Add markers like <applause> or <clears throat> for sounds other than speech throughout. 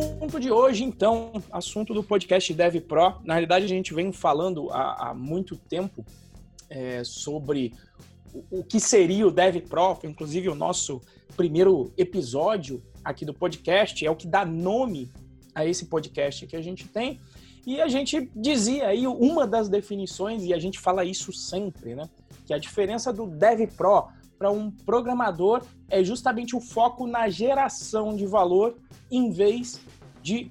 assunto de hoje, então, assunto do podcast Dev Pro. Na realidade, a gente vem falando há, há muito tempo é, sobre o, o, que seria o Dev Pro. Inclusive, o nosso primeiro episódio aqui do podcast é o que dá nome a esse podcast que a gente tem. E a gente dizia aí uma das definições, e a gente fala isso sempre, né? Que a diferença do Dev Pro para um programador é justamente o foco na geração de valor em vez de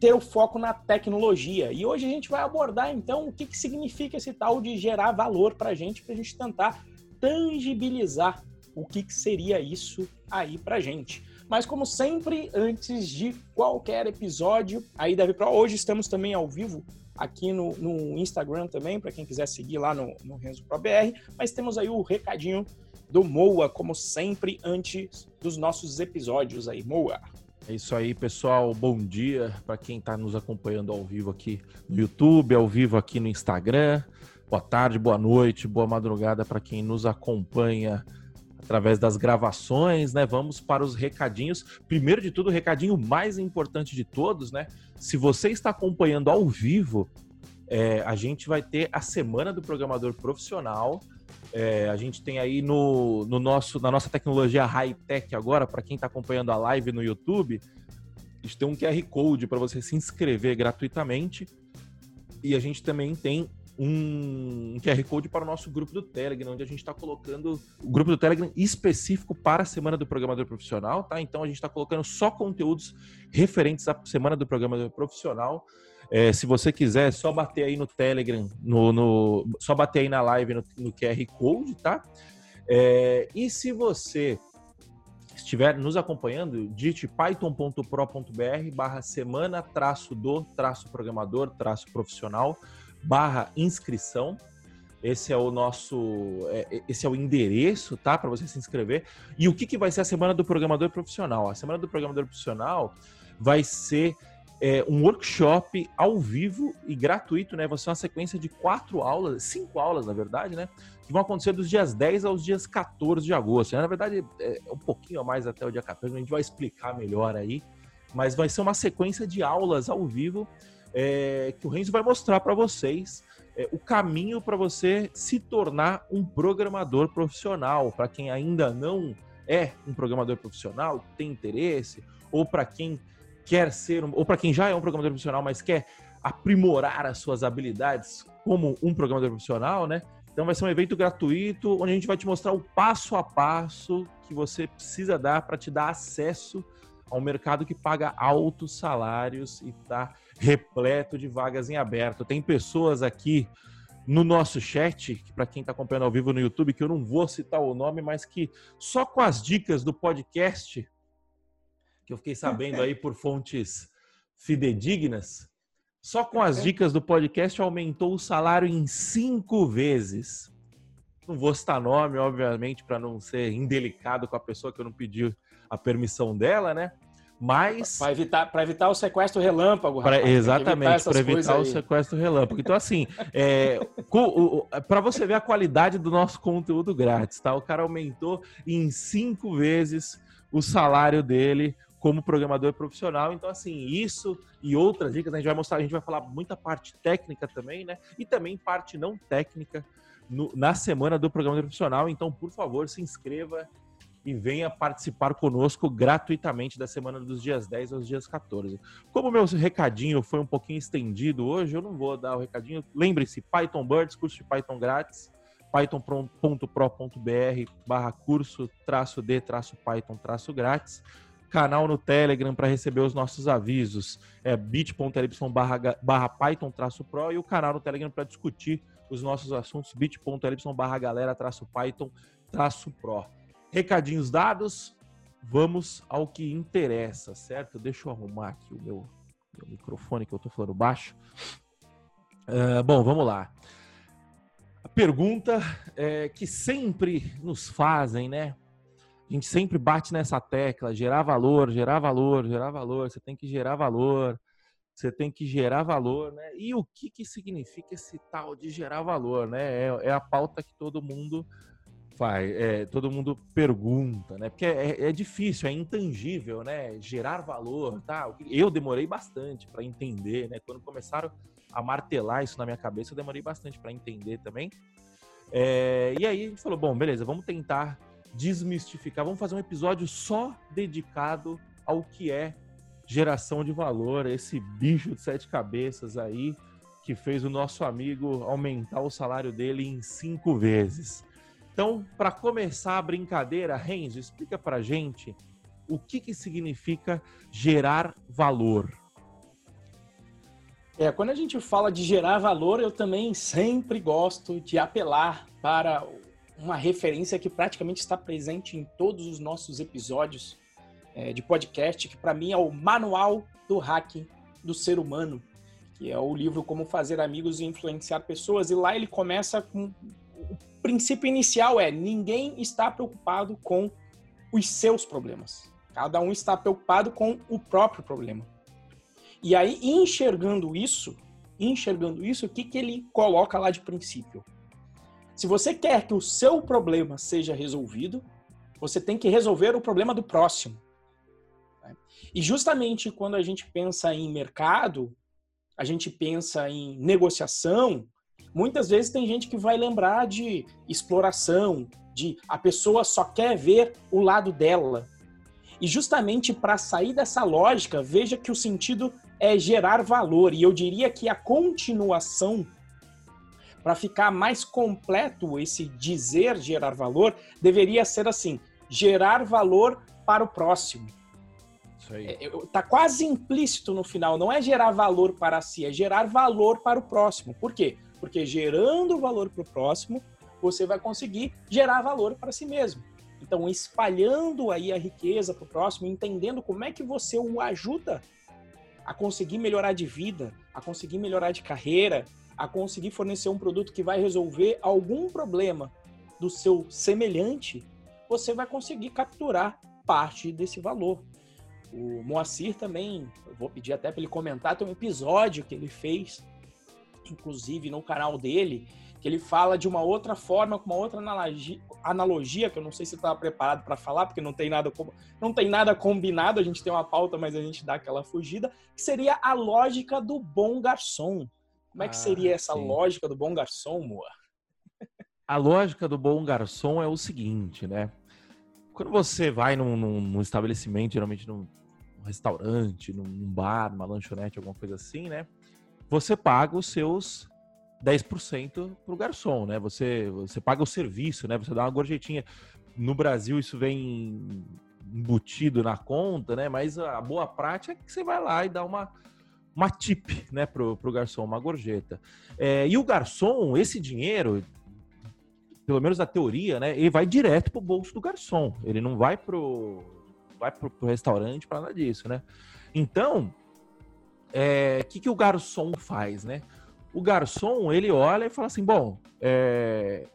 ter o foco na tecnologia. E hoje a gente vai abordar então o que, que significa esse tal de gerar valor para a gente, para a gente tentar tangibilizar o que, que seria isso aí para a gente. Mas como sempre, antes de qualquer episódio, aí deve para hoje estamos também ao vivo aqui no, no Instagram também, para quem quiser seguir lá no, no Renzo Pro BR, mas temos aí o recadinho do Moa, como sempre, antes dos nossos episódios aí. Moa. É isso aí, pessoal. Bom dia para quem está nos acompanhando ao vivo aqui no YouTube, ao vivo aqui no Instagram. Boa tarde, boa noite, boa madrugada para quem nos acompanha através das gravações, né? Vamos para os recadinhos. Primeiro de tudo, o recadinho mais importante de todos, né? Se você está acompanhando ao vivo, é, a gente vai ter a semana do programador profissional. É, a gente tem aí no, no nosso, na nossa tecnologia high-tech agora, para quem está acompanhando a live no YouTube, a gente tem um QR Code para você se inscrever gratuitamente. E a gente também tem um QR Code para o nosso grupo do Telegram, onde a gente está colocando o grupo do Telegram específico para a Semana do Programador Profissional, tá? Então a gente está colocando só conteúdos referentes à Semana do Programador Profissional. É, se você quiser, é só bater aí no Telegram, no, no só bater aí na live no, no QR Code, tá? É, e se você estiver nos acompanhando, digite python.pro.br barra semana traço do traço programador traço profissional barra inscrição. Esse é o nosso, é, esse é o endereço, tá? Para você se inscrever. E o que, que vai ser a semana do programador profissional? A semana do programador profissional vai ser é, um workshop ao vivo e gratuito, né? Vai ser uma sequência de quatro aulas, cinco aulas, na verdade, né? Que vão acontecer dos dias 10 aos dias 14 de agosto. Na verdade, é um pouquinho a mais até o dia 14, a gente vai explicar melhor aí. Mas vai ser uma sequência de aulas ao vivo é, que o Renzo vai mostrar para vocês é, o caminho para você se tornar um programador profissional. Para quem ainda não é um programador profissional, tem interesse, ou para quem quer ser, um, ou para quem já é um programador profissional, mas quer aprimorar as suas habilidades como um programador profissional, né? Então vai ser um evento gratuito onde a gente vai te mostrar o passo a passo que você precisa dar para te dar acesso ao mercado que paga altos salários e está repleto de vagas em aberto. Tem pessoas aqui no nosso chat, para quem está acompanhando ao vivo no YouTube, que eu não vou citar o nome, mas que só com as dicas do podcast, que eu fiquei sabendo aí por fontes fidedignas, só com as dicas do podcast aumentou o salário em cinco vezes. Não vou citar nome, obviamente, para não ser indelicado com a pessoa que eu não pedi a permissão dela, né? Mas. Para evitar, evitar o sequestro relâmpago, pra, Exatamente, para evitar o sequestro relâmpago. Então, assim, é, para você ver a qualidade do nosso conteúdo grátis, tá? O cara aumentou em cinco vezes o salário dele como programador profissional. Então, assim, isso e outras dicas, a gente vai mostrar, a gente vai falar muita parte técnica também, né? E também parte não técnica no, na semana do programador profissional. Então, por favor, se inscreva e venha participar conosco gratuitamente da semana dos dias 10 aos dias 14. Como meu recadinho foi um pouquinho estendido hoje, eu não vou dar o recadinho. Lembre-se, Python Birds, curso de Python grátis, python.pro.br barra curso traço de traço Python traço grátis. Canal no Telegram para receber os nossos avisos é bit.ly barra, barra Python traço Pro e o canal no Telegram para discutir os nossos assuntos bit.ly barra galera traço Python traço Pro. Recadinhos dados, vamos ao que interessa, certo? Deixa eu arrumar aqui o meu, meu microfone que eu tô falando baixo. Uh, bom, vamos lá. A pergunta é, que sempre nos fazem, né? A gente sempre bate nessa tecla, gerar valor, gerar valor, gerar valor. Você tem que gerar valor, você tem que gerar valor, né? E o que, que significa esse tal de gerar valor, né? É, é a pauta que todo mundo faz, é, todo mundo pergunta, né? Porque é, é, difícil, é intangível, né? Gerar valor, tá? Eu demorei bastante para entender, né? Quando começaram a martelar isso na minha cabeça, eu demorei bastante para entender também. É, e aí a gente falou, bom, beleza, vamos tentar desmistificar, vamos fazer um episódio só dedicado ao que é geração de valor, esse bicho de sete cabeças aí que fez o nosso amigo aumentar o salário dele em cinco vezes. Então, para começar a brincadeira, Renzo, explica para gente o que, que significa gerar valor. É, quando a gente fala de gerar valor, eu também sempre gosto de apelar para uma referência que praticamente está presente em todos os nossos episódios é, de podcast, que para mim é o Manual do Hack do Ser Humano, que é o livro Como Fazer Amigos e Influenciar Pessoas. E lá ele começa com. O princípio inicial é: ninguém está preocupado com os seus problemas. Cada um está preocupado com o próprio problema. E aí, enxergando isso, enxergando isso, o que, que ele coloca lá de princípio? Se você quer que o seu problema seja resolvido, você tem que resolver o problema do próximo. E justamente quando a gente pensa em mercado, a gente pensa em negociação, muitas vezes tem gente que vai lembrar de exploração, de a pessoa só quer ver o lado dela. E justamente para sair dessa lógica, veja que o sentido é gerar valor. E eu diria que a continuação, para ficar mais completo esse dizer gerar valor, deveria ser assim: gerar valor para o próximo. Isso aí. É, tá quase implícito no final. Não é gerar valor para si, é gerar valor para o próximo. Por quê? Porque gerando valor para o próximo, você vai conseguir gerar valor para si mesmo. Então, espalhando aí a riqueza para o próximo, entendendo como é que você o ajuda a conseguir melhorar de vida, a conseguir melhorar de carreira, a conseguir fornecer um produto que vai resolver algum problema do seu semelhante, você vai conseguir capturar parte desse valor. O Moacir também, eu vou pedir até para ele comentar, tem um episódio que ele fez, inclusive no canal dele, que ele fala de uma outra forma, com uma outra analogia, analogia que eu não sei se estava preparado para falar, porque não tem nada não tem nada combinado, a gente tem uma pauta, mas a gente dá aquela fugida, que seria a lógica do bom garçom. Como é que ah, seria essa sim. lógica do bom garçom, Moa? A lógica do bom garçom é o seguinte, né? Quando você vai num, num, num estabelecimento, geralmente num restaurante, num bar, numa lanchonete, alguma coisa assim, né? Você paga os seus 10% para o garçom, né? Você, você paga o serviço, né? Você dá uma gorjetinha. No Brasil isso vem embutido na conta, né? Mas a boa prática é que você vai lá e dá uma, uma tip, né, pro, pro garçom, uma gorjeta. É, e o garçom, esse dinheiro, pelo menos na teoria, né, ele vai direto pro bolso do garçom. Ele não vai pro, vai pro, pro restaurante para nada disso, né? Então, o é, que, que o garçom faz, né? o garçom ele olha e fala assim: bom, é,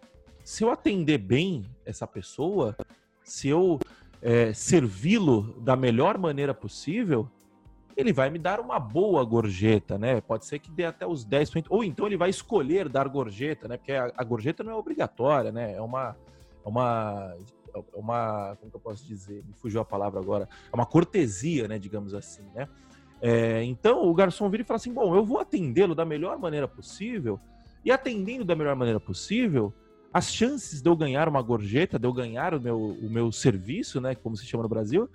se eu atender bem essa pessoa, se eu é, servi-lo da melhor maneira possível, ele vai me dar uma boa gorjeta, né? Pode ser que dê até os 10%, ou então ele vai escolher dar gorjeta, né? Porque a, a gorjeta não é obrigatória, né? É uma, é uma, é uma, como que eu posso dizer? Me fugiu a palavra agora. É uma cortesia, né? Digamos assim, né? É, então o garçom vira e fala assim: bom, eu vou atendê-lo da melhor maneira possível, e atendendo da melhor maneira possível, as chances de eu ganhar uma gorjeta, de eu ganhar o meu, o meu serviço, né, como se chama no Brasil,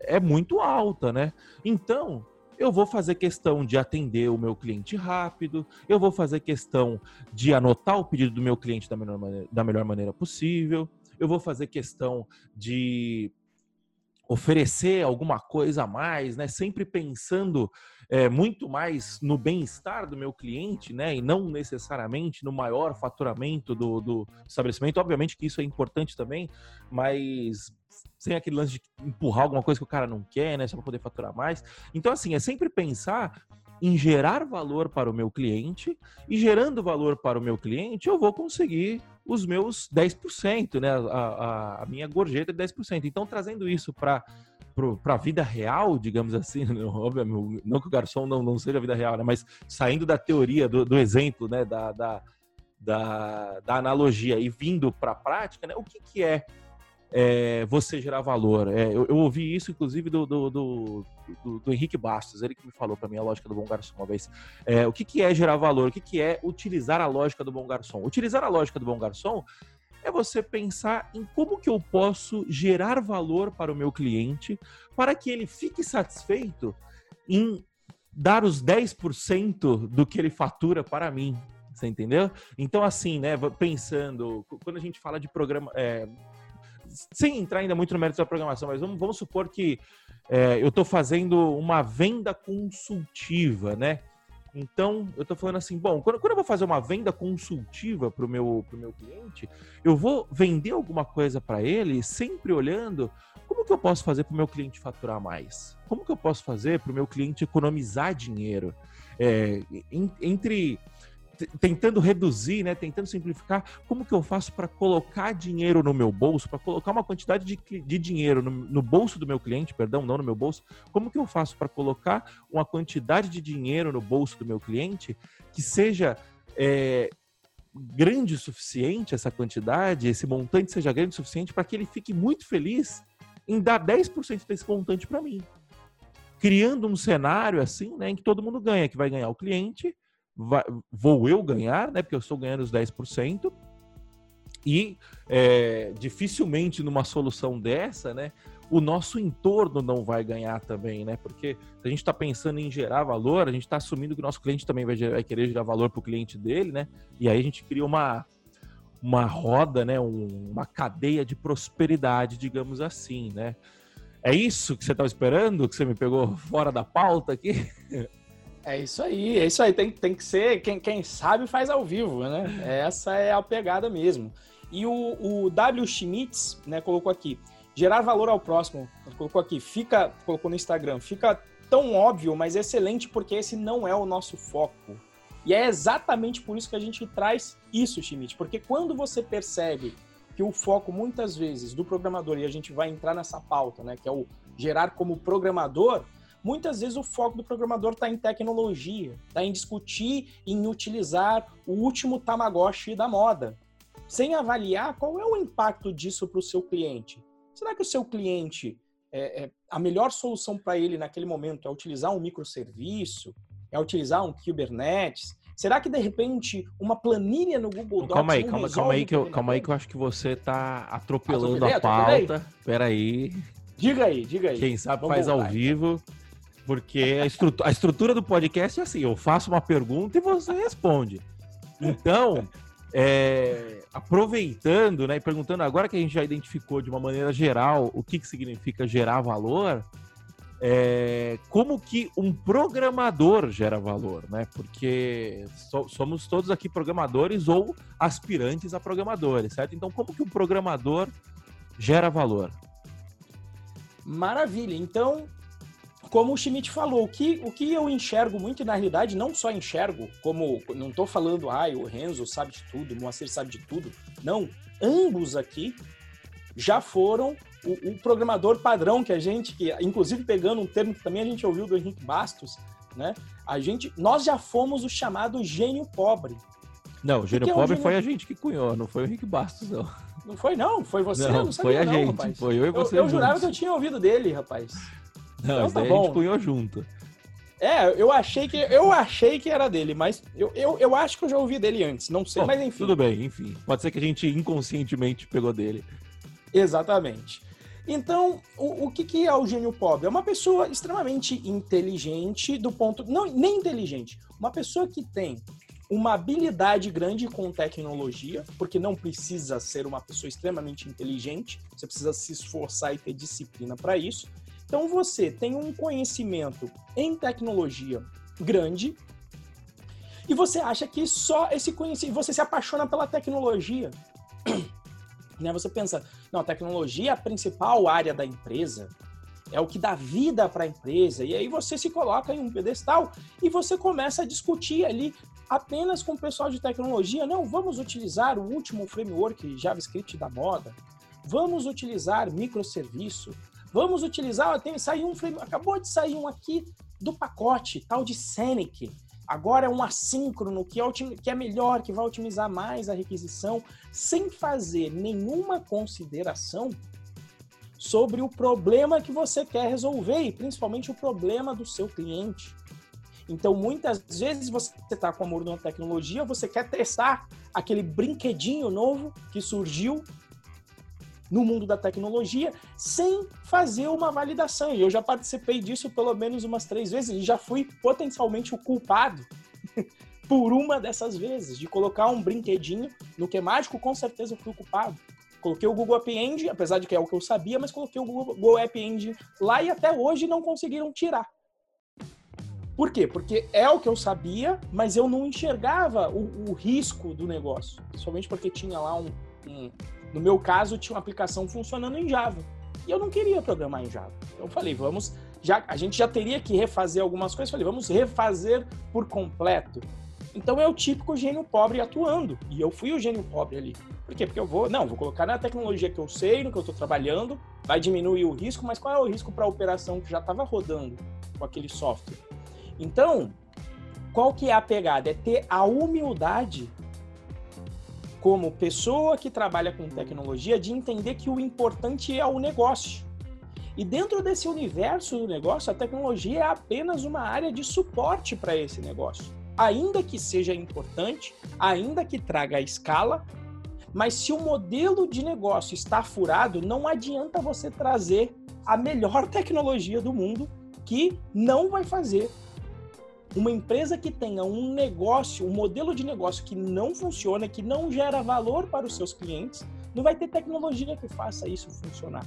é muito alta, né? Então, eu vou fazer questão de atender o meu cliente rápido, eu vou fazer questão de anotar o pedido do meu cliente da melhor maneira, da melhor maneira possível, eu vou fazer questão de oferecer alguma coisa a mais, né? Sempre pensando é, muito mais no bem-estar do meu cliente, né? E não necessariamente no maior faturamento do, do estabelecimento. Obviamente que isso é importante também, mas sem aquele lance de empurrar alguma coisa que o cara não quer, né? Só para poder faturar mais. Então, assim, é sempre pensar em gerar valor para o meu cliente e gerando valor para o meu cliente, eu vou conseguir os meus 10%, né? A, a, a minha gorjeta de 10%. Então, trazendo isso para para a vida real, digamos assim, <laughs> obviamente, não que o garçom não, não seja a vida real, né? mas saindo da teoria, do, do exemplo, né? Da, da, da, da analogia e vindo para a prática, né, o que, que é, é você gerar valor? É, eu, eu, ouvi isso, inclusive, do, do, do, do, Henrique Bastos, ele que me falou para mim a lógica do bom garçom uma vez. É, o que, que é gerar valor? O que, que é utilizar a lógica do bom garçom? Utilizar a lógica do bom garçom é você pensar em como que eu posso gerar valor para o meu cliente para que ele fique satisfeito em dar os 10% do que ele fatura para mim. Você entendeu? Então, assim, né, pensando, quando a gente fala de programa. É, sem entrar ainda muito no mérito da programação, mas vamos, vamos supor que é, eu estou fazendo uma venda consultiva, né? Então, eu estou falando assim, bom, quando, quando, eu vou fazer uma venda consultiva para o meu, meu cliente, eu vou vender alguma coisa para ele sempre olhando como que eu posso fazer para o meu cliente faturar mais? Como que eu posso fazer para o meu cliente economizar dinheiro? É, entre tentando reduzir, né, tentando simplificar, como que eu faço para colocar dinheiro no meu bolso, para colocar uma quantidade de, de dinheiro no, no, bolso do meu cliente, perdão, não no meu bolso, como que eu faço para colocar uma quantidade de dinheiro no bolso do meu cliente que seja é, grande o suficiente, essa quantidade, esse montante seja grande o suficiente para que ele fique muito feliz em dar 10% desse montante para mim. Criando um cenário assim, né, em que todo mundo ganha, que vai ganhar o cliente, vai, vou eu ganhar, né? Porque eu estou ganhando os 10%. E é, dificilmente numa solução dessa, né? O nosso entorno não vai ganhar também, né? Porque se a gente está pensando em gerar valor, a gente está assumindo que o nosso cliente também vai, vai querer gerar valor para o cliente dele, né? E aí a gente cria uma, uma roda, né? Um, uma cadeia de prosperidade, digamos assim, né? É isso que você estava esperando? Que você me pegou fora da pauta aqui? <laughs> É isso aí, é isso aí. Tem, tem que ser quem, quem sabe faz ao vivo, né? <laughs> Essa é a pegada mesmo. E o, o W. Schmitz, né, colocou aqui, gerar valor ao próximo. Colocou aqui, fica, colocou no Instagram, fica tão óbvio, mas excelente porque esse não é o nosso foco. E é exatamente por isso que a gente traz isso, Schmidt, porque quando você percebe que o foco muitas vezes do programador, e a gente vai entrar nessa pauta, né, que é o gerar como programador, muitas vezes o foco do programador está em tecnologia, está em discutir, em utilizar o último Tamagotchi da moda, sem avaliar qual é o impacto disso para o seu cliente. Será que o seu cliente, é, é a melhor solução para ele naquele momento é utilizar um microserviço, é utilizar um Kubernetes? Será que de repente uma planilha no Google Docs Calma aí, calma, calma aí que eu, calma aí que eu acho que você está atropelando a pauta. Peraí. Diga aí, diga aí. Quem sabe Vamos faz voltar, ao vivo. Então. Porque a estrutura, a estrutura do podcast é assim: eu faço uma pergunta e você responde. Então, é, aproveitando né, e perguntando agora que a gente já identificou de uma maneira geral o que, que significa gerar valor, é, como que um programador gera valor, né? Porque so, somos todos aqui programadores ou aspirantes a programadores, certo? Então, como que um programador gera valor? Maravilha. Então, como o Schmidt falou, o que, o que eu enxergo muito, e na realidade não só enxergo, como não estou falando, ah, o Renzo sabe de tudo, o Moacir sabe de tudo. Não, ambos aqui já foram o, o, programador padrão que a gente, que inclusive pegando um termo que também a gente ouviu do Henrique Bastos, né? A gente, nós já fomos o chamado gênio pobre. Não, o gênio que pobre é um foi a gente que cunhou, não foi o Henrique Bastos, não. Não foi não, foi você, não, não foi a não, gente, rapaz. foi eu e você. Eu, eu jurava que eu tinha ouvido dele, rapaz. Não, então, tá bom. a gente punhou junto. É, eu achei que eu achei que era dele, mas eu, eu, eu acho que eu já ouvi dele antes, não sei, bom, mas enfim. Tudo bem, enfim. Pode ser que a gente inconscientemente pegou dele. Exatamente. Então, o, o que, que é o gênio pobre? É uma pessoa extremamente inteligente do ponto. Não, nem inteligente. Uma pessoa que tem uma habilidade grande com tecnologia, porque não precisa ser uma pessoa extremamente inteligente, você precisa se esforçar e ter disciplina para isso. Então você tem um conhecimento em tecnologia grande e você acha que só esse conhecimento, você se apaixona pela tecnologia. <clears throat> né? Você pensa, não, tecnologia é a principal área da empresa, é o que dá vida para a empresa, e aí você se coloca em um pedestal e você começa a discutir ali apenas com o pessoal de tecnologia, não, vamos utilizar o último framework JavaScript da moda, vamos utilizar microserviço, Vamos utilizar, tem sair um acabou de sair um aqui do pacote, tal de Scenic. agora é um assíncrono que é, que é melhor, que vai otimizar mais a requisição, sem fazer nenhuma consideração sobre o problema que você quer resolver e principalmente o problema do seu cliente. Então, muitas vezes você está com amor numa tecnologia, você quer testar aquele brinquedinho novo que surgiu no mundo da tecnologia sem fazer uma validação. E eu já participei disso pelo menos umas três vezes e já fui potencialmente o culpado <laughs> por uma dessas vezes, de colocar um brinquedinho no que é mágico, com certeza fui o culpado. Coloquei o Google App Engine, apesar de que é o que eu sabia, mas coloquei o Google App Engine lá e até hoje não conseguiram tirar. Por quê? Porque é o que eu sabia, mas eu não enxergava o, o risco do negócio. Somente porque tinha lá um, um, No meu caso, tinha uma aplicação funcionando em Java. E eu não queria programar em Java. Então eu falei, vamos. Já, a gente já teria que refazer algumas coisas. Falei, vamos refazer por completo. Então é o típico gênio pobre atuando. E eu fui o gênio pobre ali. Por quê? Porque eu vou, não, vou colocar na tecnologia que eu sei, no que eu estou trabalhando, vai diminuir o risco, mas qual é o risco para a operação que já estava rodando com aquele software? Então, qual que é a pegada? É ter a humildade como pessoa que trabalha com tecnologia de entender que o importante é o negócio. E dentro desse universo do negócio, a tecnologia é apenas uma área de suporte para esse negócio. Ainda que seja importante, ainda que traga a escala, mas se o modelo de negócio está furado, não adianta você trazer a melhor <laughs> tecnologia do mundo que não vai fazer uma empresa que tenha um negócio, um modelo de negócio que não funciona, que não gera valor para os seus clientes, não vai ter tecnologia que faça isso funcionar.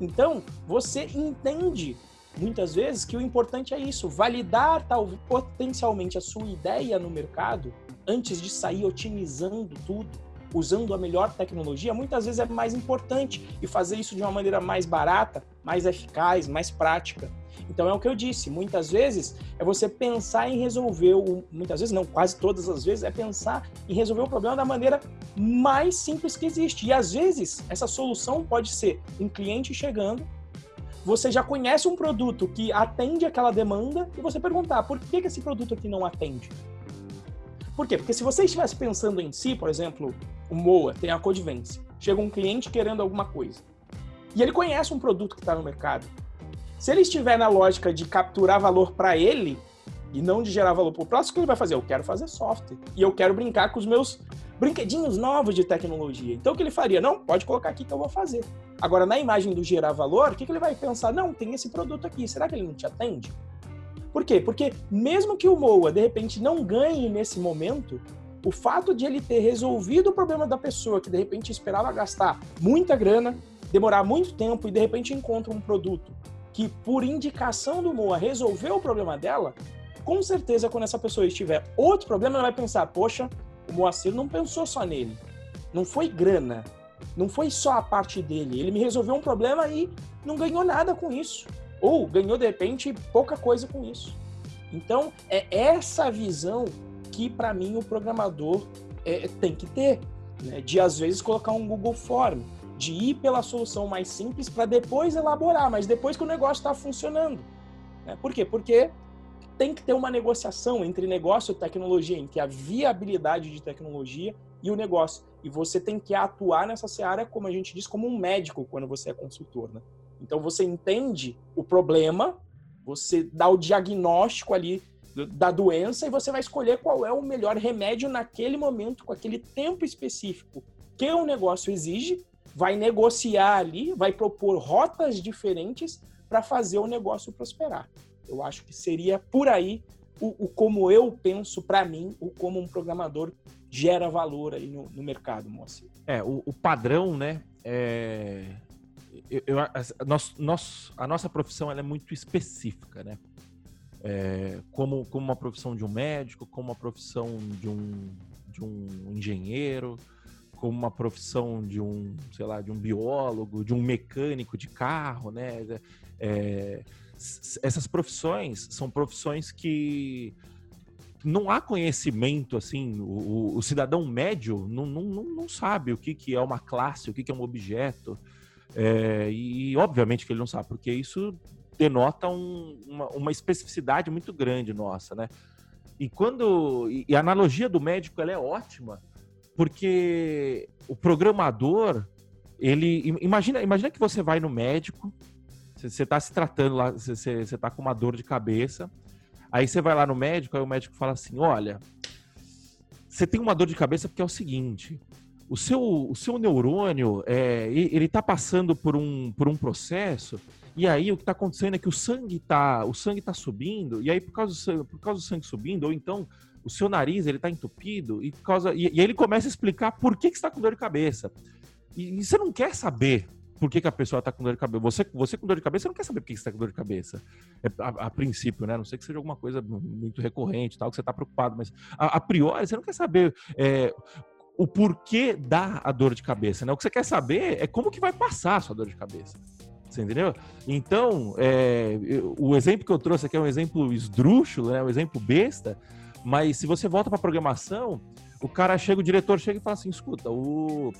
Então, você entende muitas vezes que o importante é isso, validar tal, potencialmente a sua ideia no mercado antes de sair otimizando tudo, usando a melhor tecnologia, muitas vezes é mais importante e fazer isso de uma maneira mais barata, mais eficaz, mais prática. Então é o que eu disse, muitas vezes é você pensar em resolver o, muitas vezes não, quase todas as vezes é pensar em resolver o problema da maneira mais simples que existe. E às vezes essa solução pode ser um cliente chegando, você já conhece um produto que atende aquela demanda e você perguntar por que, que esse produto aqui não atende? Por quê? Porque se você estivesse pensando em si, por exemplo, o Moa tem a Codivence, chega um cliente querendo alguma coisa e ele conhece um produto que está no mercado se ele estiver na lógica de capturar valor para ele e não de gerar valor para o próximo, o que ele vai fazer? Eu quero fazer software e eu quero brincar com os meus brinquedinhos novos de tecnologia. Então o que ele faria? Não, pode colocar aqui que eu vou fazer. Agora, na imagem do gerar valor, o que, que ele vai pensar? Não, tem esse produto aqui, será que ele não te atende? Por quê? Porque mesmo que o Moa, de repente, não ganhe nesse momento, o fato de ele ter resolvido o problema da pessoa que de repente esperava gastar muita grana, demorar muito tempo e de repente encontra um produto que, por indicação do Moa, resolveu o problema dela, com certeza, quando essa pessoa estiver outro problema, ela vai pensar: poxa, o Moacir não pensou só nele. Não foi grana. Não foi só a parte dele. Ele me resolveu um problema e não ganhou nada com isso. Ou ganhou, de repente, pouca coisa com isso. Então, é essa visão que, para mim, o programador é, tem que ter. Né? De, às vezes, colocar um Google Form de ir pela solução mais simples para depois elaborar, mas depois que o negócio está funcionando. Né? Por quê? Porque tem que ter uma negociação entre negócio e tecnologia, entre a viabilidade de tecnologia e o negócio. E você tem que atuar nessa seara, como a gente diz, como um médico quando você é consultor. Né? Então você entende o problema, você dá o diagnóstico ali da doença e você vai escolher qual é o melhor remédio naquele momento, com aquele tempo específico que o negócio exige vai negociar ali, vai propor rotas diferentes para fazer o negócio prosperar. Eu acho que seria por aí o, o como eu penso para mim, o como um programador gera valor aí no, no mercado, Moacir. É, o, o, padrão, né? É, eu, eu, a, nós, nós, a nossa profissão é muito específica, né? É, como, como uma profissão de um médico, como uma profissão de um, de um engenheiro, como uma profissão de um, sei lá, de um biólogo, de um mecânico de carro, né? É, essas profissões são profissões que não há conhecimento, assim, o, o cidadão médio não, não, não, sabe o que, que é uma classe, o que, que é um objeto, é, e obviamente que ele não sabe, porque isso denota um, uma, uma especificidade muito grande nossa, né? E quando e a analogia do médico ela é ótima, porque o programador, ele imagina, imagina que você vai no médico, você está se tratando lá, você está com uma dor de cabeça, aí você vai lá no médico, aí o médico fala assim, olha, você tem uma dor de cabeça porque é o seguinte, o seu, o seu neurônio, é, ele está passando por um, por um processo e aí o que está acontecendo é que o sangue está o sangue tá subindo, e aí por causa, do, por causa do sangue subindo, ou então o seu nariz ele está entupido, e, causa, e, e, aí ele começa a explicar por que, que está com dor de cabeça. E, e, você não quer saber por que, que a pessoa está com dor de cabeça. Você, você com dor de cabeça, não quer saber por que você está com dor de cabeça. É, a, a, princípio, né? Não sei que seja alguma coisa muito recorrente, tal, que você está preocupado, mas a, a, priori você não quer saber é, o porquê dá a dor de cabeça, né? O que você quer saber é como que vai passar a sua dor de cabeça. Você entendeu? Então, é, o exemplo que eu trouxe aqui é um exemplo esdrúxulo, né? um exemplo besta, mas se você volta para programação, o cara chega, o diretor chega e fala assim: escuta, o,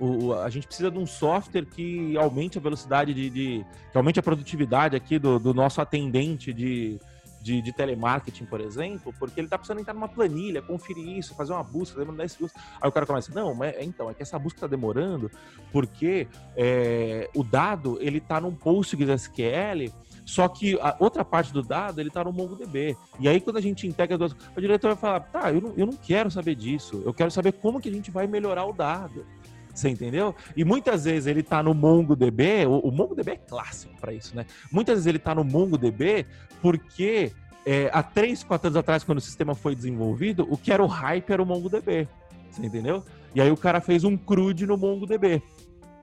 o, a gente precisa de um software que aumente a velocidade de, de que aumente a produtividade aqui do, do nosso atendente de, de, de, telemarketing, por exemplo, porque ele está precisando entrar numa planilha, conferir isso, fazer uma busca, demora 10 segundos. Aí o cara começa, não, mas então, é que essa busca está demorando porque é, o dado ele está num PostgreSQL só que a outra parte do dado, ele está no MongoDB. E aí, quando a gente integra duas... O diretor vai falar, tá, eu não, eu não quero saber disso. Eu quero saber como que a gente vai melhorar o dado. Você entendeu? E muitas vezes ele está no MongoDB, o, o MongoDB é clássico para isso, né? Muitas vezes ele está no MongoDB porque é, há três, quatro anos atrás, quando o sistema foi desenvolvido, o que era o hype era o MongoDB. Você entendeu? E aí o cara fez um CRUD no MongoDB.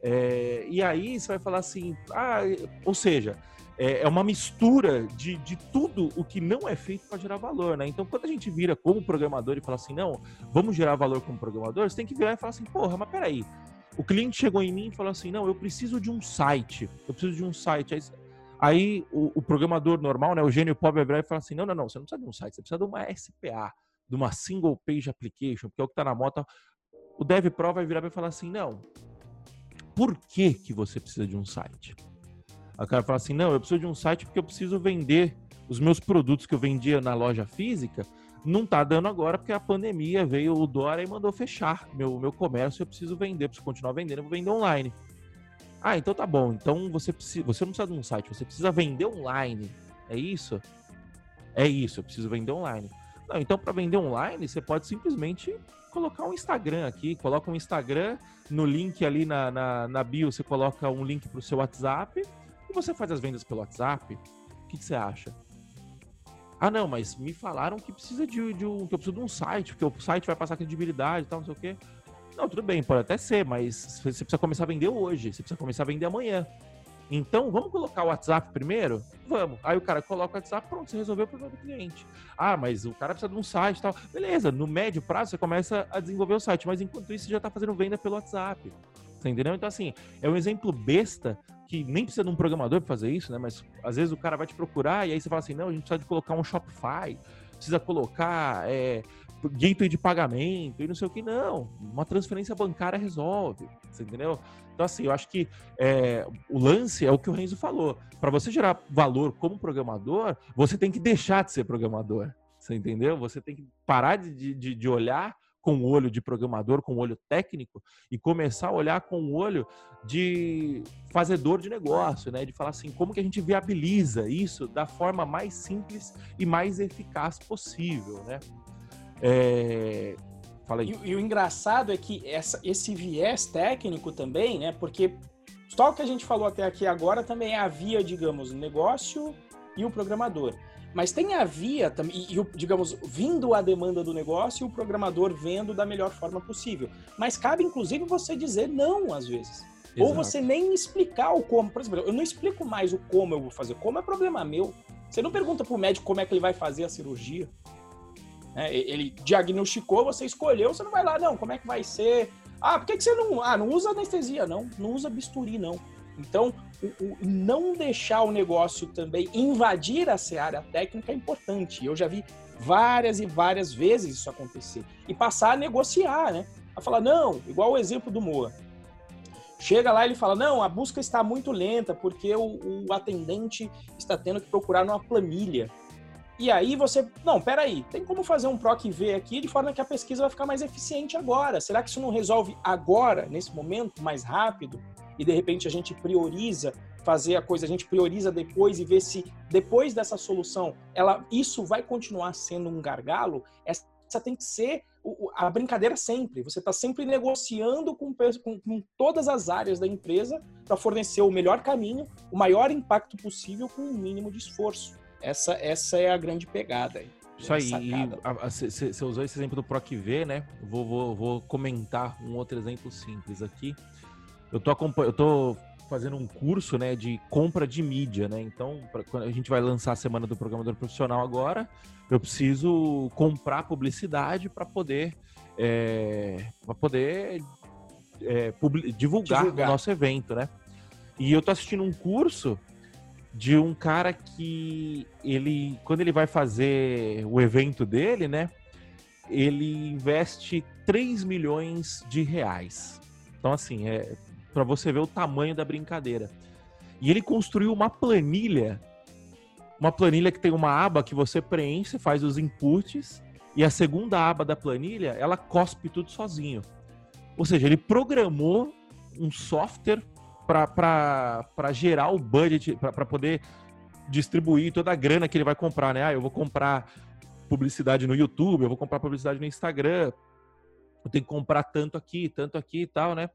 É, e aí você vai falar assim, ah, ou seja, é, é uma mistura de, de tudo o que não é feito para gerar valor, né? Então, quando a gente vira como programador e fala assim, não, vamos gerar valor como programador, você tem que virar e falar assim, porra, mas peraí, o cliente chegou em mim e falou assim, não, eu preciso de um site, eu preciso de um site. Aí, aí o, o, programador normal, né, o gênio pobre hebraico, fala assim, não, não, não, você não precisa de um site, você precisa de uma SPA, de uma Single Page Application, porque é o que está na moda. O Dev Pro vai virar e falar assim, não, por que, que você precisa de um site? O cara fala assim: não, eu preciso de um site porque eu preciso vender os meus produtos que eu vendia na loja física. Não tá dando agora porque a pandemia veio o Dora e mandou fechar meu, meu comércio. Eu preciso vender, preciso continuar vendendo, eu vou vender online. Ah, então tá bom. Então você, precisa, você não precisa de um site, você precisa vender online. É isso? É isso, eu preciso vender online. Não, então para vender online, você pode simplesmente colocar um Instagram aqui, coloca um Instagram no link ali na, na, na bio, você coloca um link para o seu WhatsApp você faz as vendas pelo WhatsApp, o que, que você acha? Ah, não, mas me falaram que precisa de, de, um. que eu preciso de um site, porque o site vai passar credibilidade e tal, não sei o quê. Não, tudo bem, pode até ser, mas você precisa começar a vender hoje, você precisa começar a vender amanhã. Então, vamos colocar o WhatsApp primeiro? Vamos. Aí o cara coloca o WhatsApp, pronto, você resolveu o problema do cliente. Ah, mas o cara precisa de um site e tal. Beleza, no médio prazo você começa a desenvolver o site, mas enquanto isso você já está fazendo venda pelo WhatsApp. Você entendeu? Então, assim, é um exemplo besta que nem precisa de um programador para fazer isso, né? Mas às vezes o cara vai te procurar e aí você fala assim: não, a gente precisa de colocar um Shopify, precisa colocar é, gateway de pagamento e não sei o que. Não, uma transferência bancária resolve, você entendeu? Então, assim, eu acho que é, o lance é o que o Renzo falou. Para você gerar valor como programador, você tem que deixar de ser programador. Você entendeu? Você tem que parar de, de, de olhar com o olho de programador, com o olho técnico, e começar a olhar com o olho de fazedor de negócio, né? De falar assim, como que a gente viabiliza isso da forma mais simples e mais eficaz possível, né? É... Fala aí. E, e, o engraçado é que essa, esse viés técnico também, né? Porque só o que a gente falou até aqui agora também havia, digamos, negócio e o programador. Mas tem a via também, e, digamos, vindo a demanda do negócio e o programador vendo da melhor forma possível. Mas cabe, inclusive, você dizer não, às vezes. Exato. Ou você nem explicar o como. Por exemplo, eu não explico mais o como eu vou fazer. Como é problema meu. Você não pergunta para o médico como é que ele vai fazer a cirurgia. É, ele diagnosticou, você escolheu, você não vai lá, não, como é que vai ser? Ah, por que, que você não. Ah, não usa anestesia, não. Não usa bisturi, não. Então, o, não deixar o negócio também invadir a seara técnica é importante. Eu já vi várias e várias vezes isso acontecer. E passar a negociar, né? A falar, não, igual o exemplo do Moa. Chega lá e ele fala, não, a busca está muito lenta porque o, o atendente está tendo que procurar numa planilha. E aí você, não, peraí, tem como fazer um PROC V aqui de forma que a pesquisa vai ficar mais eficiente agora? Será que isso não resolve agora, nesse momento, mais rápido? E de repente a gente prioriza fazer a coisa, a gente prioriza depois e vê se depois dessa solução, ela, isso vai continuar sendo um gargalo? Essa tem que ser a brincadeira sempre. Você está sempre negociando com, com, com, todas as áreas da empresa para fornecer o melhor caminho, o maior impacto possível com o mínimo de esforço. Essa, essa é a grande pegada. Isso aí, você usou esse exemplo do PROC-V, né? Vou, vou, vou comentar um outro exemplo simples aqui. Eu tô, eu tô fazendo um curso né, de compra de mídia, né? Então, pra, quando a gente vai lançar a semana do programador profissional agora, eu preciso comprar publicidade para poder, é, para poder é, divulgar, divulgar o nosso evento, né? E eu tô assistindo um curso de um cara que ele, quando ele vai fazer o evento dele, né? Ele investe 3 milhões de reais. Então, assim, é para você ver o tamanho da brincadeira. E ele construiu uma planilha, uma planilha que tem uma aba que você preenche, faz os inputs, e a segunda aba da planilha, ela cospe tudo sozinho. Ou seja, ele programou um software para gerar o budget, para poder distribuir toda a grana que ele vai comprar, né? Ah, eu vou comprar publicidade no YouTube, eu vou comprar publicidade no Instagram, eu tenho que comprar tanto aqui, tanto aqui e tal, né?